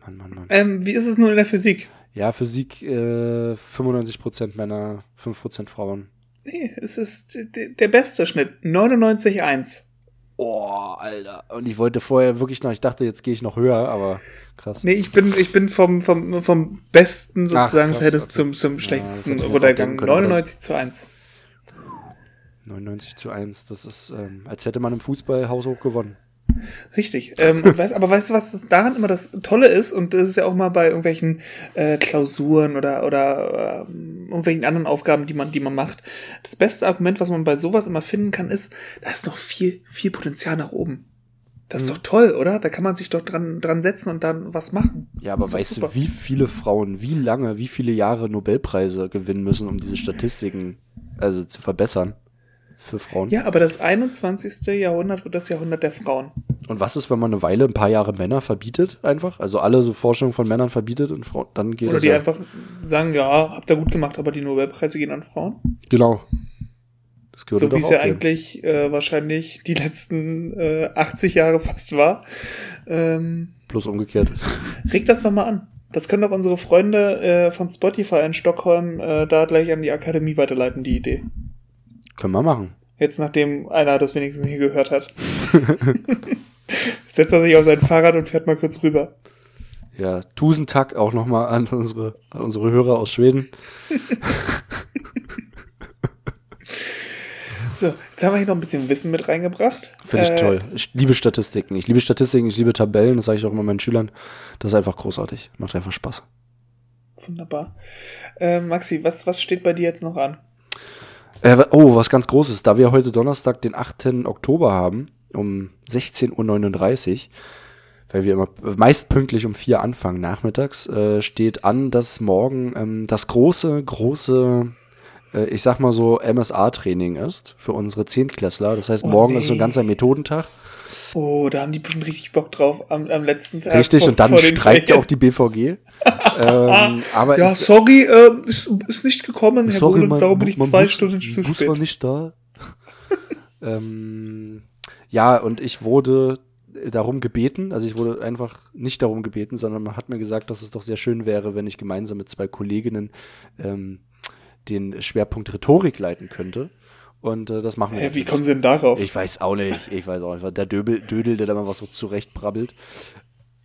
Mann, Mann, Mann. Ähm, wie ist es nun in der Physik? Ja, Physik äh, 95% Männer, 5% Frauen. Nee, es ist der beste Schnitt. 99,1. Oh, Alter. Und ich wollte vorher wirklich noch, ich dachte, jetzt gehe ich noch höher, aber krass. Nee, ich bin, ich bin vom, vom, vom besten sozusagen Ach, krass, okay. zum, zum schlechtesten ja, runtergegangen. 99 zu 1. 99 zu 1, das ist, ähm, als hätte man im Fußball haushoch gewonnen. Richtig. Ähm, weiß, aber weißt du, was daran immer das Tolle ist? Und das ist ja auch mal bei irgendwelchen äh, Klausuren oder, oder äh, irgendwelchen anderen Aufgaben, die man, die man macht. Das beste Argument, was man bei sowas immer finden kann, ist, da ist noch viel, viel Potenzial nach oben. Das ist mhm. doch toll, oder? Da kann man sich doch dran, dran setzen und dann was machen. Ja, aber weißt super. du, wie viele Frauen, wie lange, wie viele Jahre Nobelpreise gewinnen müssen, um diese Statistiken also zu verbessern? Für Frauen. Ja, aber das 21. Jahrhundert wird das Jahrhundert der Frauen. Und was ist, wenn man eine Weile, ein paar Jahre Männer verbietet einfach? Also alle so Forschung von Männern verbietet und Frauen, dann geht Oder die ja. einfach sagen, ja, habt ihr gut gemacht, aber die Nobelpreise gehen an Frauen? Genau. Das so wie es ja eigentlich äh, wahrscheinlich die letzten äh, 80 Jahre fast war. Ähm, Bloß umgekehrt. Reg das doch mal an. Das können doch unsere Freunde äh, von Spotify in Stockholm äh, da gleich an die Akademie weiterleiten, die Idee. Können wir machen. Jetzt, nachdem einer das wenigstens hier gehört hat. Setzt er sich auf sein Fahrrad und fährt mal kurz rüber. Ja, Tusentag auch nochmal an unsere, an unsere Hörer aus Schweden. so, jetzt haben wir hier noch ein bisschen Wissen mit reingebracht. Finde ich äh, toll. Ich liebe Statistiken. Ich liebe Statistiken, ich liebe Tabellen, das sage ich auch immer meinen Schülern. Das ist einfach großartig. Macht einfach Spaß. Wunderbar. Äh, Maxi, was, was steht bei dir jetzt noch an? Äh, oh, was ganz Großes. Da wir heute Donnerstag, den 8. Oktober haben, um 16.39 Uhr, weil wir immer meist pünktlich um vier anfangen nachmittags, äh, steht an, dass morgen ähm, das große, große, äh, ich sag mal so, MSA-Training ist für unsere Zehntklässler. Das heißt, oh, morgen nee. ist so ein ganzer Methodentag. Oh, da haben die bestimmt richtig Bock drauf am, am letzten Tag. Richtig, vor, und dann streikt ja auch die BVG. ähm, aber ja, sorry, äh, ist, ist nicht gekommen, Herr sorry, Bohlens, darum bin ich zwei Bus, Stunden zu spät. war nicht da. ähm, ja, und ich wurde darum gebeten, also ich wurde einfach nicht darum gebeten, sondern man hat mir gesagt, dass es doch sehr schön wäre, wenn ich gemeinsam mit zwei Kolleginnen ähm, den Schwerpunkt Rhetorik leiten könnte. Und äh, das machen wir. Hä, wie kommen Sie denn darauf? Ich weiß auch nicht. Ich weiß auch nicht. Der Döbel, Dödel, der da mal was so zurechtbrabbelt.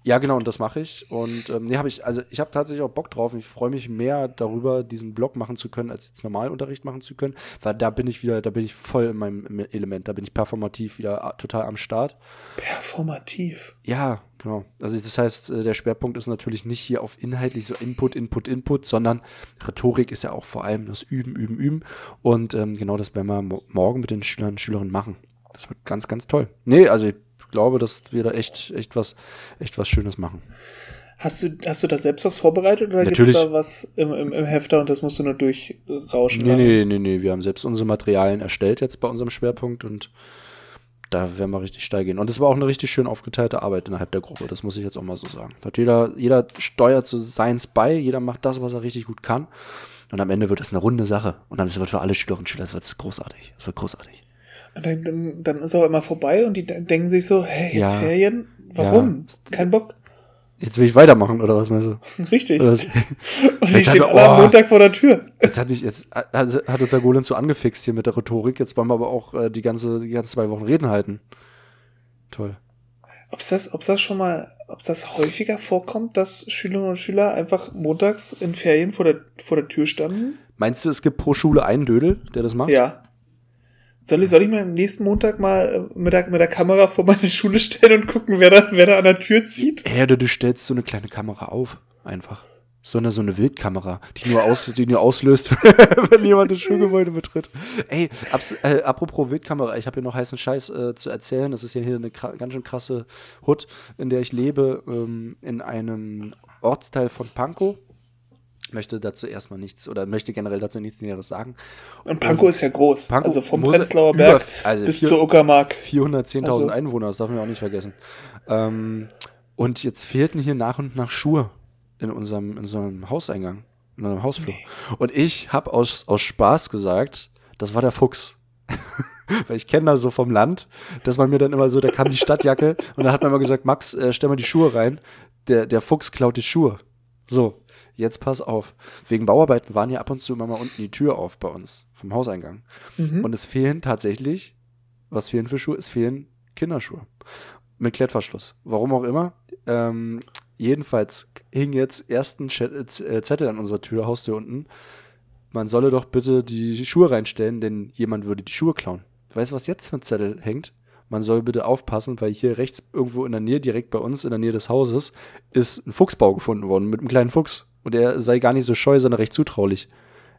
Ja, genau, und das mache ich. Und ähm, nee, habe ich, also ich habe tatsächlich auch Bock drauf. Ich freue mich mehr darüber, diesen Blog machen zu können, als jetzt Normalunterricht machen zu können. Weil da bin ich wieder, da bin ich voll in meinem Element. Da bin ich performativ wieder total am Start. Performativ? Ja, genau. Also das heißt, äh, der Schwerpunkt ist natürlich nicht hier auf inhaltlich so Input, Input, Input, sondern Rhetorik ist ja auch vor allem das Üben, Üben, Üben. Und ähm, genau das werden wir morgen mit den Schülern und Schülerinnen machen. Das wird ganz, ganz toll. Nee, also ich glaube, dass wir da echt, echt was, echt was Schönes machen. Hast du, hast du da selbst was vorbereitet oder gibt es da was im, im, im, Hefter und das musst du nur durchrauschen? Nee, lassen? nee, nee, nee. Wir haben selbst unsere Materialien erstellt jetzt bei unserem Schwerpunkt und da werden wir richtig steil gehen. Und es war auch eine richtig schön aufgeteilte Arbeit innerhalb der Gruppe, das muss ich jetzt auch mal so sagen. Hat jeder, jeder steuert zu seins bei, jeder macht das, was er richtig gut kann. Und am Ende wird es eine runde Sache. Und dann wird für alle Schülerinnen und Schüler, es wird großartig. Es wird großartig. Dann, dann, dann ist auch immer vorbei und die denken sich so, hey, jetzt ja, Ferien? Warum? Ja. Kein Bock? Jetzt will ich weitermachen, oder was meinst du? Richtig. und ich stehe alle am Montag vor der Tür. Jetzt hat, mich, jetzt hat, hat uns der Golem so angefixt hier mit der Rhetorik. Jetzt wollen wir aber auch äh, die ganze, die ganzen zwei Wochen Reden halten. Toll. Ob's das, ob's das schon mal, ob das häufiger vorkommt, dass Schülerinnen und Schüler einfach montags in Ferien vor der, vor der Tür standen? Meinst du, es gibt pro Schule einen Dödel, der das macht? Ja. Soll ich, soll ich mir nächsten Montag mal äh, mit der, mit der Kamera vor meine Schule stellen und gucken, wer da, wer da an der Tür zieht? Ja, du, du stellst so eine kleine Kamera auf. Einfach. So eine, so eine Wildkamera, die nur, aus, die nur auslöst, wenn jemand das Schulgebäude betritt. Ey, äh, apropos Wildkamera, ich habe hier noch heißen Scheiß äh, zu erzählen. Das ist ja hier eine ganz schön krasse Hut, in der ich lebe, ähm, in einem Ortsteil von Pankow möchte dazu erstmal nichts oder möchte generell dazu nichts Näheres sagen. Und Pankow ist ja groß. Pankow also vom Prenzlauer Berg über, also bis zur Uckermark. 410.000 also. Einwohner, das darf man auch nicht vergessen. Ähm, und jetzt fehlten hier nach und nach Schuhe in unserem, in unserem Hauseingang, in unserem Hausflur. Nee. Und ich habe aus, aus Spaß gesagt, das war der Fuchs. Weil ich kenne das so vom Land, dass man mir dann immer so, da kam die Stadtjacke und dann hat man immer gesagt, Max, äh, stell mal die Schuhe rein. Der, der Fuchs klaut die Schuhe. So jetzt pass auf. Wegen Bauarbeiten waren ja ab und zu immer mal unten die Tür auf bei uns vom Hauseingang. Mhm. Und es fehlen tatsächlich, was fehlen für Schuhe? Es fehlen Kinderschuhe. Mit Klettverschluss. Warum auch immer. Ähm, jedenfalls hing jetzt ersten äh, Zettel an unserer Tür, Haustür unten. Man solle doch bitte die Schuhe reinstellen, denn jemand würde die Schuhe klauen. Weißt du, was jetzt für ein Zettel hängt? Man soll bitte aufpassen, weil hier rechts irgendwo in der Nähe, direkt bei uns in der Nähe des Hauses, ist ein Fuchsbau gefunden worden mit einem kleinen Fuchs. Und er sei gar nicht so scheu, sondern recht zutraulich.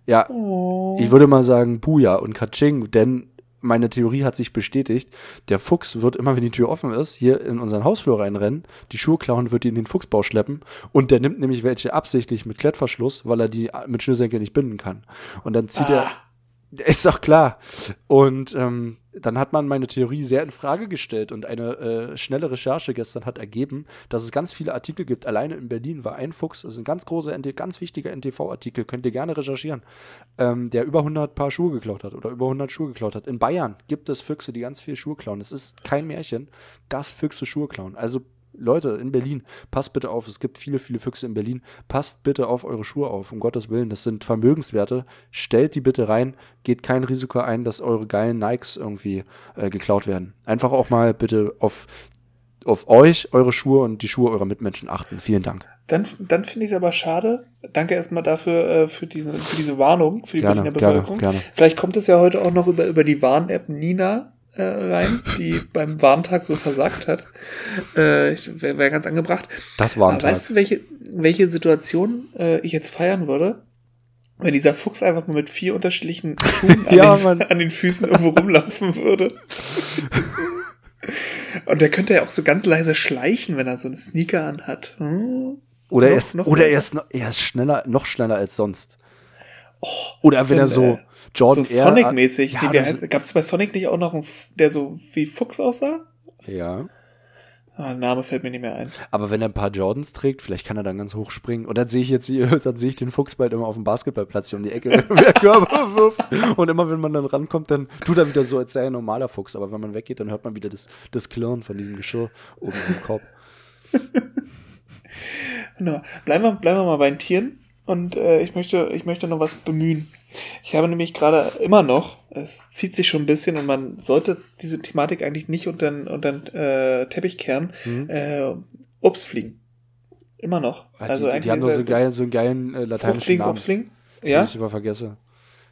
Ja, oh. ich würde mal sagen Buja und Kaching, denn meine Theorie hat sich bestätigt. Der Fuchs wird immer, wenn die Tür offen ist, hier in unseren Hausflur reinrennen, die Schuhe klauen, wird die in den Fuchsbau schleppen und der nimmt nämlich welche absichtlich mit Klettverschluss, weil er die mit Schnürsenkel nicht binden kann. Und dann zieht ah. er ist doch klar. Und ähm, dann hat man meine Theorie sehr in Frage gestellt und eine äh, schnelle Recherche gestern hat ergeben, dass es ganz viele Artikel gibt. Alleine in Berlin war ein Fuchs, das ist ein ganz großer, ganz wichtiger NTV-Artikel, könnt ihr gerne recherchieren, ähm, der über 100 Paar Schuhe geklaut hat oder über 100 Schuhe geklaut hat. In Bayern gibt es Füchse, die ganz viel Schuhe klauen. Es ist kein Märchen, dass Füchse Schuhe klauen. Also Leute in Berlin, passt bitte auf, es gibt viele, viele Füchse in Berlin, passt bitte auf eure Schuhe auf, um Gottes Willen, das sind Vermögenswerte, stellt die bitte rein, geht kein Risiko ein, dass eure geilen Nikes irgendwie äh, geklaut werden. Einfach auch mal bitte auf, auf euch, eure Schuhe und die Schuhe eurer Mitmenschen achten. Vielen Dank. Dann, dann finde ich es aber schade. Danke erstmal dafür, äh, für, diese, für diese Warnung, für die gerne, Berliner Bevölkerung. Gerne, gerne. Vielleicht kommt es ja heute auch noch über, über die Warn-App Nina äh, rein, die beim Warntag so versagt hat. Äh, Wäre wär ganz angebracht. Das. Aber weißt du, welche, welche Situation äh, ich jetzt feiern würde? Wenn dieser Fuchs einfach mal mit vier unterschiedlichen Schuhen an, ja, den, an den Füßen irgendwo rumlaufen würde. Und der könnte ja auch so ganz leise schleichen, wenn er so eine Sneaker anhat. Hm? Oder, noch, er ist, oder er ist, er ist schneller, noch schneller als sonst. Oh, oder wenn so er so, äh, Jordan so Sonic-mäßig. Ja, nee, Gab es bei Sonic nicht auch noch einen, der so wie Fuchs aussah? Ja. Ah, Name fällt mir nicht mehr ein. Aber wenn er ein paar Jordans trägt, vielleicht kann er dann ganz hoch springen. Und dann sehe ich jetzt hier, dann sehe ich den Fuchs bald immer auf dem Basketballplatz hier um die Ecke, wer Körper wirft. Und immer wenn man dann rankommt, dann tut er wieder so, als sei er ein normaler Fuchs. Aber wenn man weggeht, dann hört man wieder das, das Klirren von diesem Geschirr oben im Korb. genau. Bleiben wir, bleiben wir mal bei den Tieren. Und äh, ich, möchte, ich möchte noch was bemühen. Ich habe nämlich gerade immer noch, es zieht sich schon ein bisschen und man sollte diese Thematik eigentlich nicht unter den, unter den äh, Teppich kehren, mhm. äh, Obstfliegen. Immer noch. Ja, also die, die haben doch so, geil, so einen geilen äh, lateinischen Namen. Obstfliegen? Ja. Den ich immer vergesse.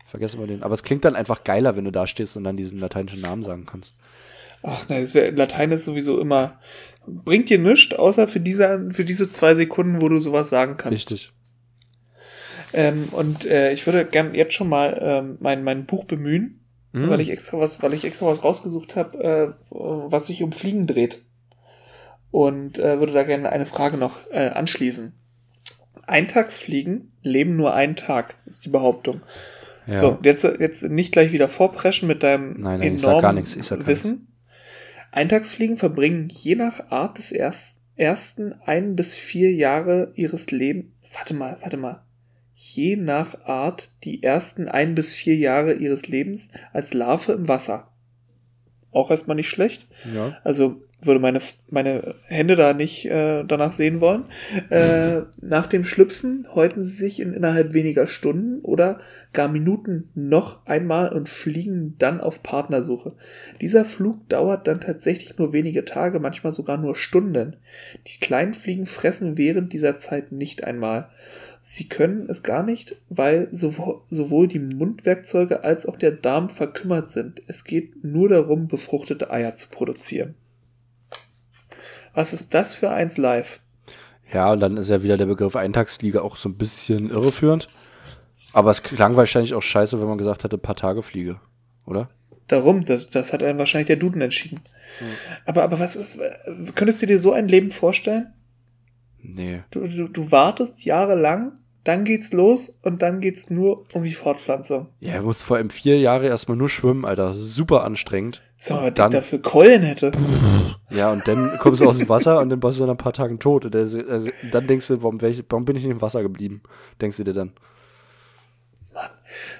Vergesse mal den. Aber es klingt dann einfach geiler, wenn du da stehst und dann diesen lateinischen Namen sagen kannst. Ach nein, das wär, Latein ist sowieso immer, bringt dir nichts, außer für diese, für diese zwei Sekunden, wo du sowas sagen kannst. Richtig. Ähm, und äh, ich würde gern jetzt schon mal ähm, mein, mein Buch bemühen, mhm. weil ich extra was, weil ich extra was rausgesucht habe, äh, was sich um Fliegen dreht. Und äh, würde da gerne eine Frage noch äh, anschließen. Eintagsfliegen leben nur einen Tag, ist die Behauptung. Ja. So, jetzt, jetzt nicht gleich wieder vorpreschen mit deinem nein, nein, enormen Wissen. Eintagsfliegen verbringen je nach Art des ersten ein bis vier Jahre ihres Lebens. Warte mal, warte mal je nach Art die ersten ein bis vier Jahre ihres Lebens als Larve im Wasser. Auch erstmal nicht schlecht. Ja. Also würde meine, meine Hände da nicht äh, danach sehen wollen. Äh, nach dem Schlüpfen häuten sie sich in innerhalb weniger Stunden oder gar Minuten noch einmal und fliegen dann auf Partnersuche. Dieser Flug dauert dann tatsächlich nur wenige Tage, manchmal sogar nur Stunden. Die kleinen Fliegen fressen während dieser Zeit nicht einmal. Sie können es gar nicht, weil sowohl die Mundwerkzeuge als auch der Darm verkümmert sind. Es geht nur darum, befruchtete Eier zu produzieren. Was ist das für eins live? Ja, und dann ist ja wieder der Begriff Eintagsfliege auch so ein bisschen irreführend. Aber es klang wahrscheinlich auch scheiße, wenn man gesagt hätte, paar Tage Fliege, oder? Darum, das, das hat dann wahrscheinlich der Duden entschieden. Hm. Aber, aber was ist, könntest du dir so ein Leben vorstellen? Nee. Du, du, du wartest jahrelang, dann geht's los und dann geht's nur um die Fortpflanzung. Ja, er muss vor allem vier Jahre erstmal nur schwimmen, Alter. Super anstrengend. So, aber dann dafür Keulen hätte. Ja, und dann kommst du aus dem Wasser und dann bist du nach ein paar Tagen tot. Und also, dann denkst du, warum, warum bin ich nicht im Wasser geblieben? Denkst du dir dann. Mann.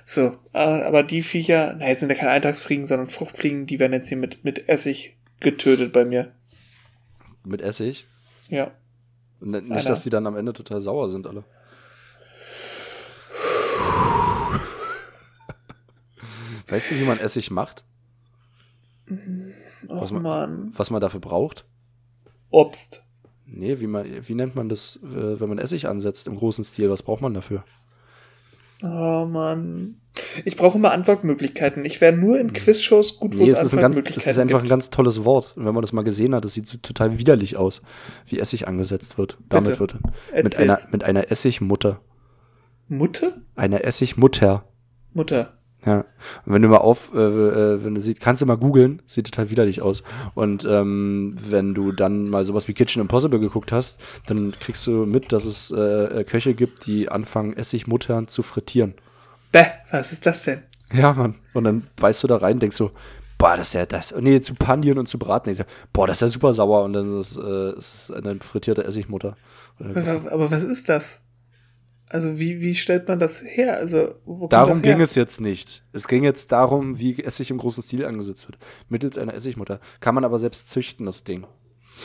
So, äh, aber die Viecher, na, jetzt sind ja keine Eintagsfliegen, sondern Fruchtfliegen, die werden jetzt hier mit, mit Essig getötet bei mir. Mit Essig? Ja. Nicht, dass die dann am Ende total sauer sind, alle. Weißt du, wie man Essig macht? was, man, was man dafür braucht? Obst. Nee, wie, man, wie nennt man das, äh, wenn man Essig ansetzt im großen Stil? Was braucht man dafür? Oh Mann. Ich brauche immer Antwortmöglichkeiten. Ich wäre nur in hm. Quizshows gut, wo nee, es, es Antwortmöglichkeiten Es ist einfach gibt. ein ganz tolles Wort. Und wenn man das mal gesehen hat, das sieht so total widerlich aus, wie Essig angesetzt wird. Damit Bitte. wird mit einer, mit einer Essigmutter. Mutter? Eine Essigmutter. Mutter. Ja. Und wenn du mal auf, äh, äh, wenn du siehst, kannst du mal googeln, sieht total widerlich aus. Und ähm, wenn du dann mal sowas wie Kitchen Impossible geguckt hast, dann kriegst du mit, dass es äh, äh Köche gibt, die anfangen, Essigmuttern zu frittieren. Bäh, was ist das denn? Ja, Mann. Und dann beißt du da rein, denkst so, boah, das ist ja das. Nee, zu panieren und zu braten. Ich sag, boah, das ist ja super sauer. Und dann ist es äh, eine frittierte Essigmutter. Aber, aber was ist das? Also wie, wie stellt man das her? Also darum ging es jetzt nicht. Es ging jetzt darum, wie Essig im großen Stil angesetzt wird. Mittels einer Essigmutter. Kann man aber selbst züchten, das Ding.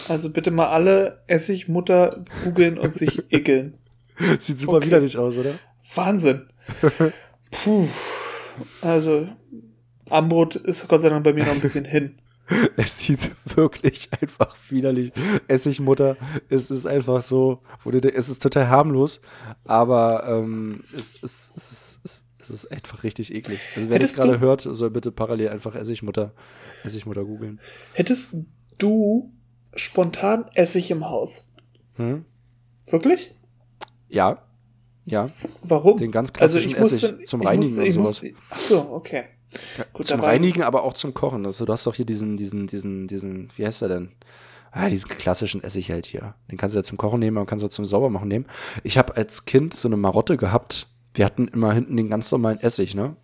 Also bitte mal alle Essigmutter googeln und sich ekeln. Sieht super okay. widerlich aus, oder? Wahnsinn. Puh. Also Ambrot ist Gott sei Dank bei mir noch ein bisschen hin. Es sieht wirklich einfach widerlich. Essigmutter, es ist einfach so, es ist total harmlos, aber ähm, es, es, es, ist, es, es ist einfach richtig eklig. Also wer Hättest das gerade hört, soll bitte parallel einfach Essigmutter, Essigmutter googeln. Hättest du spontan Essig im Haus? Hm? Wirklich? Ja. Ja. Warum? Den ganz klassischen also Essig zum Reinigen muss, und sowas. Muss, ach so, okay. Gut, zum Reinigen, aber auch zum Kochen. Also du hast doch hier diesen, diesen, diesen, diesen, wie heißt der denn? Ah, diesen klassischen Essig halt hier. Den kannst du ja zum Kochen nehmen, aber kannst du zum Saubermachen nehmen. Ich habe als Kind so eine Marotte gehabt. Wir hatten immer hinten den ganz normalen Essig, ne?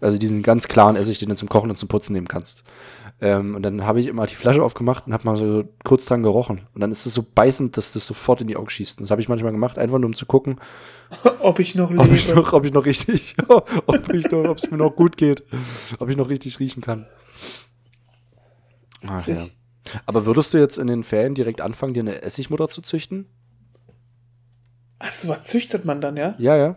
Also diesen ganz klaren Essig, den du zum Kochen und zum Putzen nehmen kannst. Ähm, und dann habe ich immer die Flasche aufgemacht und habe mal so kurz dran gerochen. Und dann ist es so beißend, dass das sofort in die Augen schießt. Und das habe ich manchmal gemacht, einfach nur um zu gucken, ob ich noch lebe. Ob ich noch, ob ich noch richtig, ob ich noch, ob es mir noch gut geht, ob ich noch richtig riechen kann. Ach, ja. Aber würdest du jetzt in den Ferien direkt anfangen, dir eine Essigmutter zu züchten? Ach, so was züchtet man dann, ja? Ja, ja.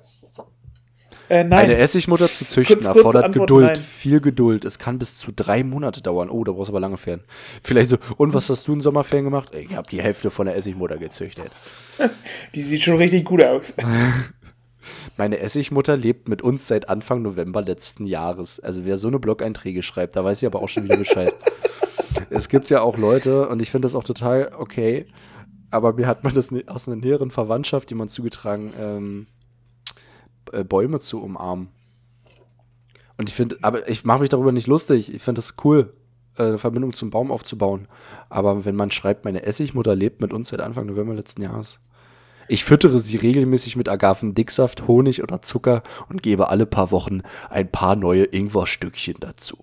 Äh, Eine Essigmutter zu züchten kurz, erfordert Antwort, Geduld, nein. viel Geduld. Es kann bis zu drei Monate dauern. Oh, da brauchst du aber lange Ferien. Vielleicht so, und was hast du in Sommerferien gemacht? Ich habe die Hälfte von der Essigmutter gezüchtet. Die sieht schon richtig gut aus. Meine Essigmutter lebt mit uns seit Anfang November letzten Jahres. Also wer so eine Blog-Einträge schreibt, da weiß ich aber auch schon wieder Bescheid. es gibt ja auch Leute, und ich finde das auch total okay, aber mir hat man das aus einer näheren Verwandtschaft jemand zugetragen, ähm, äh, Bäume zu umarmen. Und ich finde, aber ich mache mich darüber nicht lustig. Ich finde das cool, äh, eine Verbindung zum Baum aufzubauen. Aber wenn man schreibt, meine Essigmutter lebt mit uns seit Anfang November letzten Jahres. Ich füttere sie regelmäßig mit Agavendicksaft, Honig oder Zucker und gebe alle paar Wochen ein paar neue Ingwerstückchen dazu.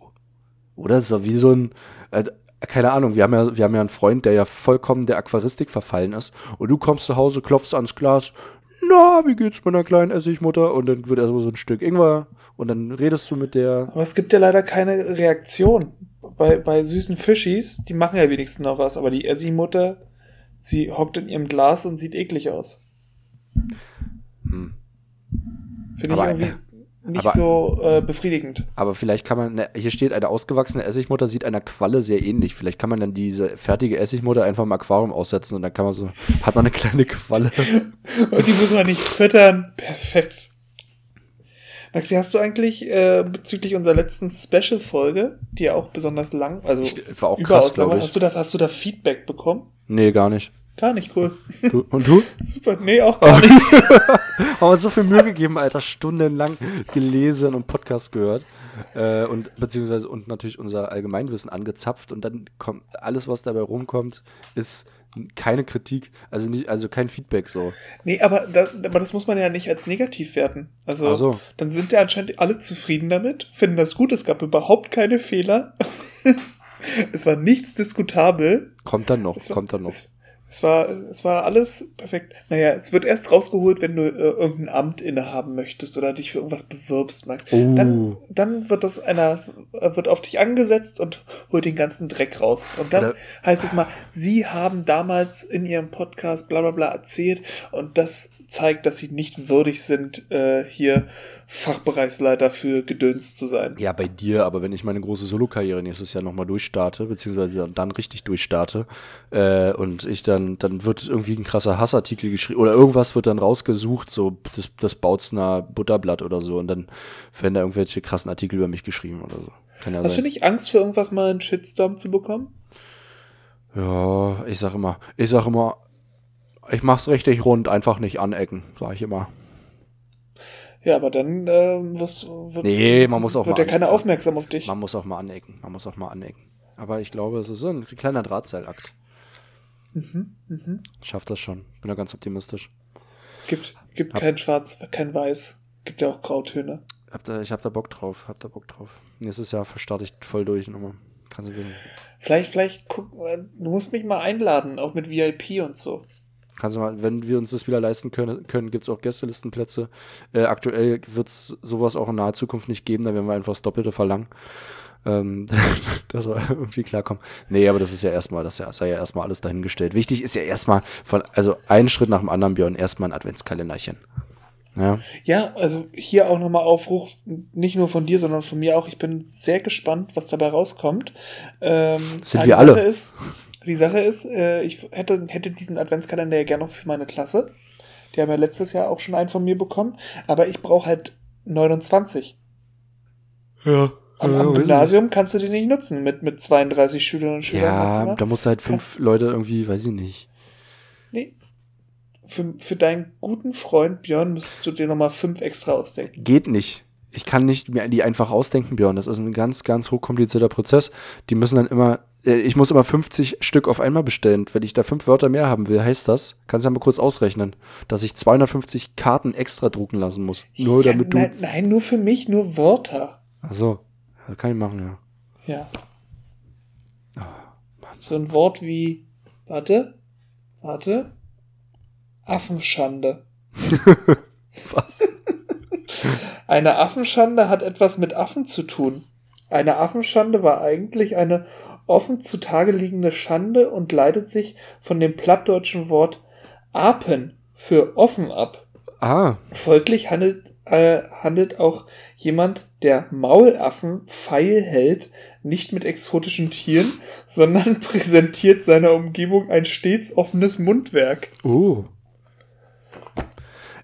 Oder? Das ist doch wie so ein, äh, keine Ahnung, wir haben ja, wir haben ja einen Freund, der ja vollkommen der Aquaristik verfallen ist. Und du kommst zu Hause, klopfst ans Glas, na, wie geht's meiner kleinen Essigmutter? Und dann wird erstmal so ein Stück Ingwer und dann redest du mit der. Aber es gibt ja leider keine Reaktion. Bei, bei süßen Fischis, die machen ja wenigstens noch was, aber die Essigmutter, sie hockt in ihrem Glas und sieht eklig aus. Hm. Finde ich irgendwie nicht aber, so äh, befriedigend. Aber vielleicht kann man, ne, hier steht, eine ausgewachsene Essigmutter sieht einer Qualle sehr ähnlich. Vielleicht kann man dann diese fertige Essigmutter einfach im Aquarium aussetzen und dann kann man so, hat man eine kleine Qualle. und die muss man nicht füttern. Perfekt. Maxi, hast du eigentlich äh, bezüglich unserer letzten Special-Folge, die ja auch besonders lang, also war auch krass, glaube ich. Hast du, da, hast du da Feedback bekommen? Nee, gar nicht. Gar nicht cool. Du, und du? Super, nee, auch gar nicht. Haben uns so viel Mühe gegeben, Alter, stundenlang gelesen und Podcast gehört. Äh, und beziehungsweise und natürlich unser Allgemeinwissen angezapft und dann kommt alles, was dabei rumkommt, ist keine Kritik, also nicht, also kein Feedback so. Nee, aber, da, aber das muss man ja nicht als negativ werten. Also so. dann sind ja anscheinend alle zufrieden damit, finden das gut, es gab überhaupt keine Fehler. es war nichts diskutabel. Kommt dann noch, war, kommt dann noch. Es, es war, es war alles perfekt. Naja, es wird erst rausgeholt, wenn du äh, irgendein Amt innehaben möchtest oder dich für irgendwas bewirbst, Max. Oh. Dann, dann wird das einer, äh, wird auf dich angesetzt und holt den ganzen Dreck raus. Und dann oder heißt es mal, sie haben damals in ihrem Podcast bla bla bla erzählt und das zeigt, dass sie nicht würdig sind, äh, hier Fachbereichsleiter für Gedöns zu sein. Ja, bei dir, aber wenn ich meine große Solo-Karriere nächstes Jahr nochmal durchstarte, beziehungsweise dann richtig durchstarte, äh, und ich dann, dann wird irgendwie ein krasser Hassartikel geschrieben, oder irgendwas wird dann rausgesucht, so das, das Bautzner Butterblatt oder so, und dann werden da irgendwelche krassen Artikel über mich geschrieben oder so. Kann ja Hast sein. du nicht Angst für irgendwas mal einen Shitstorm zu bekommen? Ja, ich sag immer, ich sag immer, ich mach's richtig rund, einfach nicht anecken, sag ich immer. Ja, aber dann äh, wirst, wird, nee, man muss auch wird ja keiner aufmerksam auf dich. Man muss auch mal anecken. Man muss auch mal anecken. Aber ich glaube, es ist so ein, ist ein kleiner Drahtseilakt. Mhm, mhm. Schafft das schon. Bin da ganz optimistisch. Gibt, gibt hab, kein Schwarz, kein Weiß. Gibt ja auch Grautöne. Hab da, ich hab da Bock drauf. Hab da Bock drauf. Nächstes Jahr starte ich voll durch nochmal. Kannst du wieder. Vielleicht, vielleicht guck, du musst mich mal einladen, auch mit VIP und so. Kannst du mal, wenn wir uns das wieder leisten können, können gibt es auch Gästelistenplätze. Äh, aktuell wird es sowas auch in naher Zukunft nicht geben, da werden wir einfach das Doppelte verlangen. Ähm, dass wir irgendwie klarkommen. Nee, aber das ist ja erstmal, das sei ja erstmal alles dahingestellt. Wichtig ist ja erstmal von, also einen Schritt nach dem anderen, Björn, erstmal ein Adventskalenderchen. Ja. ja, also hier auch nochmal Aufruf, nicht nur von dir, sondern von mir auch. Ich bin sehr gespannt, was dabei rauskommt. Ähm, Sind wir alle? Ist, die Sache ist, äh, ich hätte, hätte diesen Adventskalender ja gerne noch für meine Klasse. Die haben ja letztes Jahr auch schon einen von mir bekommen. Aber ich brauche halt 29. Ja. Am, am Gymnasium kannst du die nicht nutzen mit, mit 32 Schülerinnen und Schülern. Ja, da musst du halt fünf Kann, Leute irgendwie, weiß ich nicht. Nee. Für, für deinen guten Freund Björn müsstest du dir nochmal fünf extra ausdenken. Geht nicht ich kann nicht mir die einfach ausdenken, Björn. Das ist ein ganz, ganz hochkomplizierter Prozess. Die müssen dann immer, ich muss immer 50 Stück auf einmal bestellen. Wenn ich da fünf Wörter mehr haben will, heißt das, kannst du ja mal kurz ausrechnen, dass ich 250 Karten extra drucken lassen muss. Nur ja, damit du. Nein, nein, nur für mich, nur Wörter. Ach so. Ja, kann ich machen, ja. Ja. Oh, so ein Wort wie, warte, warte, Affenschande. Was? Eine Affenschande hat etwas mit Affen zu tun. Eine Affenschande war eigentlich eine offen zutage liegende Schande und leitet sich von dem plattdeutschen Wort Apen für offen ab. Ah. Folglich handelt, äh, handelt auch jemand, der Maulaffen feil hält, nicht mit exotischen Tieren, sondern präsentiert seiner Umgebung ein stets offenes Mundwerk. Oh.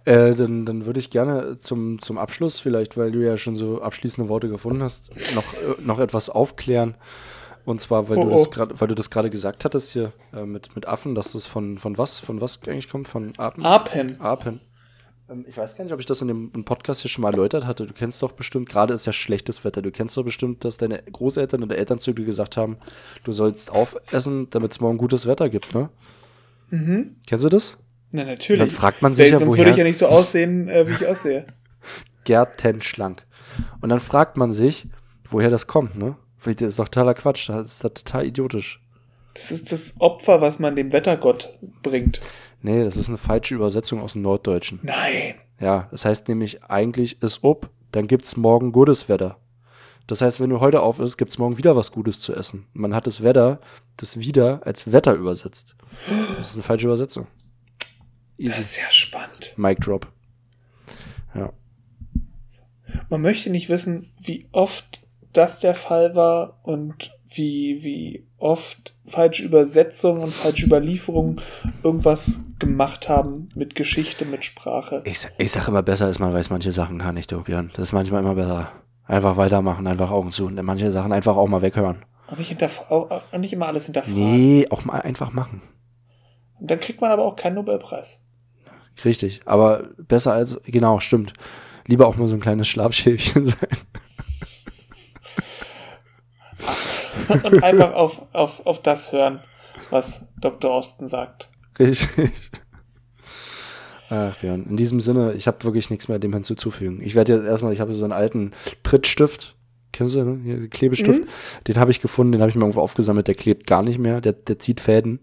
Äh, dann, dann würde ich gerne zum, zum Abschluss, vielleicht, weil du ja schon so abschließende Worte gefunden hast, noch, äh, noch etwas aufklären. Und zwar, weil oh, du das oh. gerade, weil du das gerade gesagt hattest hier äh, mit, mit Affen, dass das von, von was, von was eigentlich kommt? Von Apen? Apen. Apen. Ähm, ich weiß gar nicht, ob ich das in dem Podcast hier schon mal erläutert hatte. Du kennst doch bestimmt, gerade ist ja schlechtes Wetter. Du kennst doch bestimmt, dass deine Großeltern oder Eltern zu dir gesagt haben, du sollst aufessen, damit es morgen gutes Wetter gibt, ne? Mhm. Kennst du das? Na, natürlich. Dann fragt man sich Weil, ja, sonst woher. würde ich ja nicht so aussehen, äh, wie ich aussehe. Gärtenschlank. Und dann fragt man sich, woher das kommt, ne? Das ist doch totaler Quatsch, das ist doch total idiotisch. Das ist das Opfer, was man dem Wettergott bringt. Nee, das ist eine falsche Übersetzung aus dem Norddeutschen. Nein. Ja, das heißt nämlich, eigentlich ist ob, dann gibt's morgen gutes Wetter. Das heißt, wenn du heute auf isst, gibt's morgen wieder was Gutes zu essen. Man hat das Wetter, das wieder als Wetter übersetzt. Das ist eine falsche Übersetzung. Easy. Das ist ja spannend. Mic Drop. Ja. Man möchte nicht wissen, wie oft das der Fall war und wie, wie oft falsche Übersetzungen und falsche Überlieferungen irgendwas gemacht haben mit Geschichte, mit Sprache. Ich, ich sag immer besser, als man weiß manche Sachen gar nicht, Tobian. Das ist manchmal immer besser. Einfach weitermachen, einfach Augen zu und manche Sachen einfach auch mal weghören. Aber nicht, nicht immer alles hinterfragen. Nee, auch mal einfach machen. Und dann kriegt man aber auch keinen Nobelpreis. Richtig, aber besser als, genau, stimmt. Lieber auch mal so ein kleines Schlafschäfchen sein. Und einfach auf, auf, auf das hören, was Dr. Osten sagt. Richtig. Ach, Björn. In diesem Sinne, ich habe wirklich nichts mehr dem hinzuzufügen. Ich werde jetzt erstmal, ich habe so einen alten Prittstift. Kennst du, ne? Klebestift. Mhm. Den habe ich gefunden, den habe ich mir irgendwo aufgesammelt. Der klebt gar nicht mehr. Der, der zieht Fäden.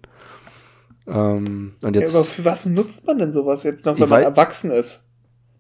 Ähm, und jetzt, ja, aber für was nutzt man denn sowas jetzt noch, wenn man erwachsen ist?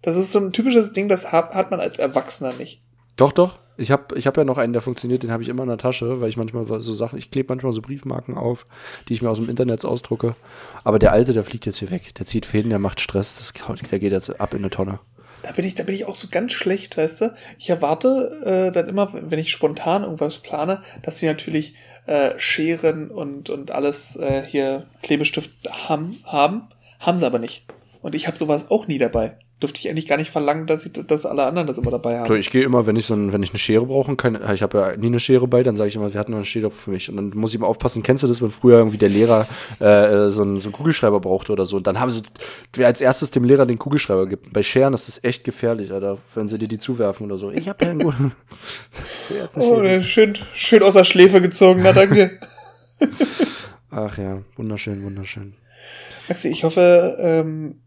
Das ist so ein typisches Ding, das hat, hat man als Erwachsener nicht. Doch, doch. Ich habe ich hab ja noch einen, der funktioniert, den habe ich immer in der Tasche, weil ich manchmal so Sachen, ich klebe manchmal so Briefmarken auf, die ich mir aus dem Internet ausdrucke. Aber der alte, der fliegt jetzt hier weg. Der zieht Fäden, der macht Stress, das, der geht jetzt ab in eine Tonne. Da bin ich, da bin ich auch so ganz schlecht, weißt du? Ich erwarte äh, dann immer, wenn ich spontan irgendwas plane, dass sie natürlich äh, Scheren und, und alles äh, hier Klebestift haben, haben. Haben sie aber nicht. Und ich habe sowas auch nie dabei dürfte ich eigentlich gar nicht verlangen, dass, ich, dass alle anderen das immer dabei haben. Ich gehe immer, wenn ich so ein, wenn ich eine Schere brauche, keine, ich habe ja nie eine Schere bei, dann sage ich immer, wir hatten noch eine Schere für mich. Und dann muss ich immer aufpassen, kennst du das, wenn früher irgendwie der Lehrer äh, so, einen, so einen Kugelschreiber brauchte oder so. Und dann haben sie, wer als erstes dem Lehrer den Kugelschreiber gibt. Bei Scheren ist das echt gefährlich, Alter, wenn sie dir die zuwerfen oder so. Ich habe ja einen guten. oh, schön, schön aus der Schläfe gezogen, na danke. Ach ja, wunderschön, wunderschön. Maxi, ich hoffe, ähm,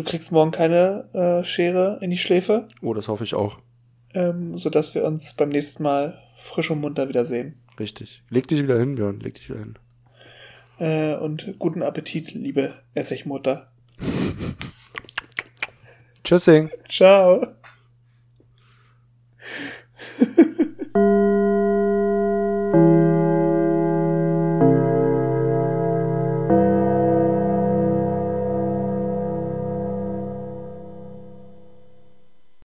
Du kriegst morgen keine äh, Schere in die Schläfe. Oh, das hoffe ich auch. Ähm, sodass wir uns beim nächsten Mal frisch und munter wiedersehen. Richtig. Leg dich wieder hin, Björn. Leg dich wieder hin. Äh, und guten Appetit, liebe Essigmutter. Tschüssing. Ciao.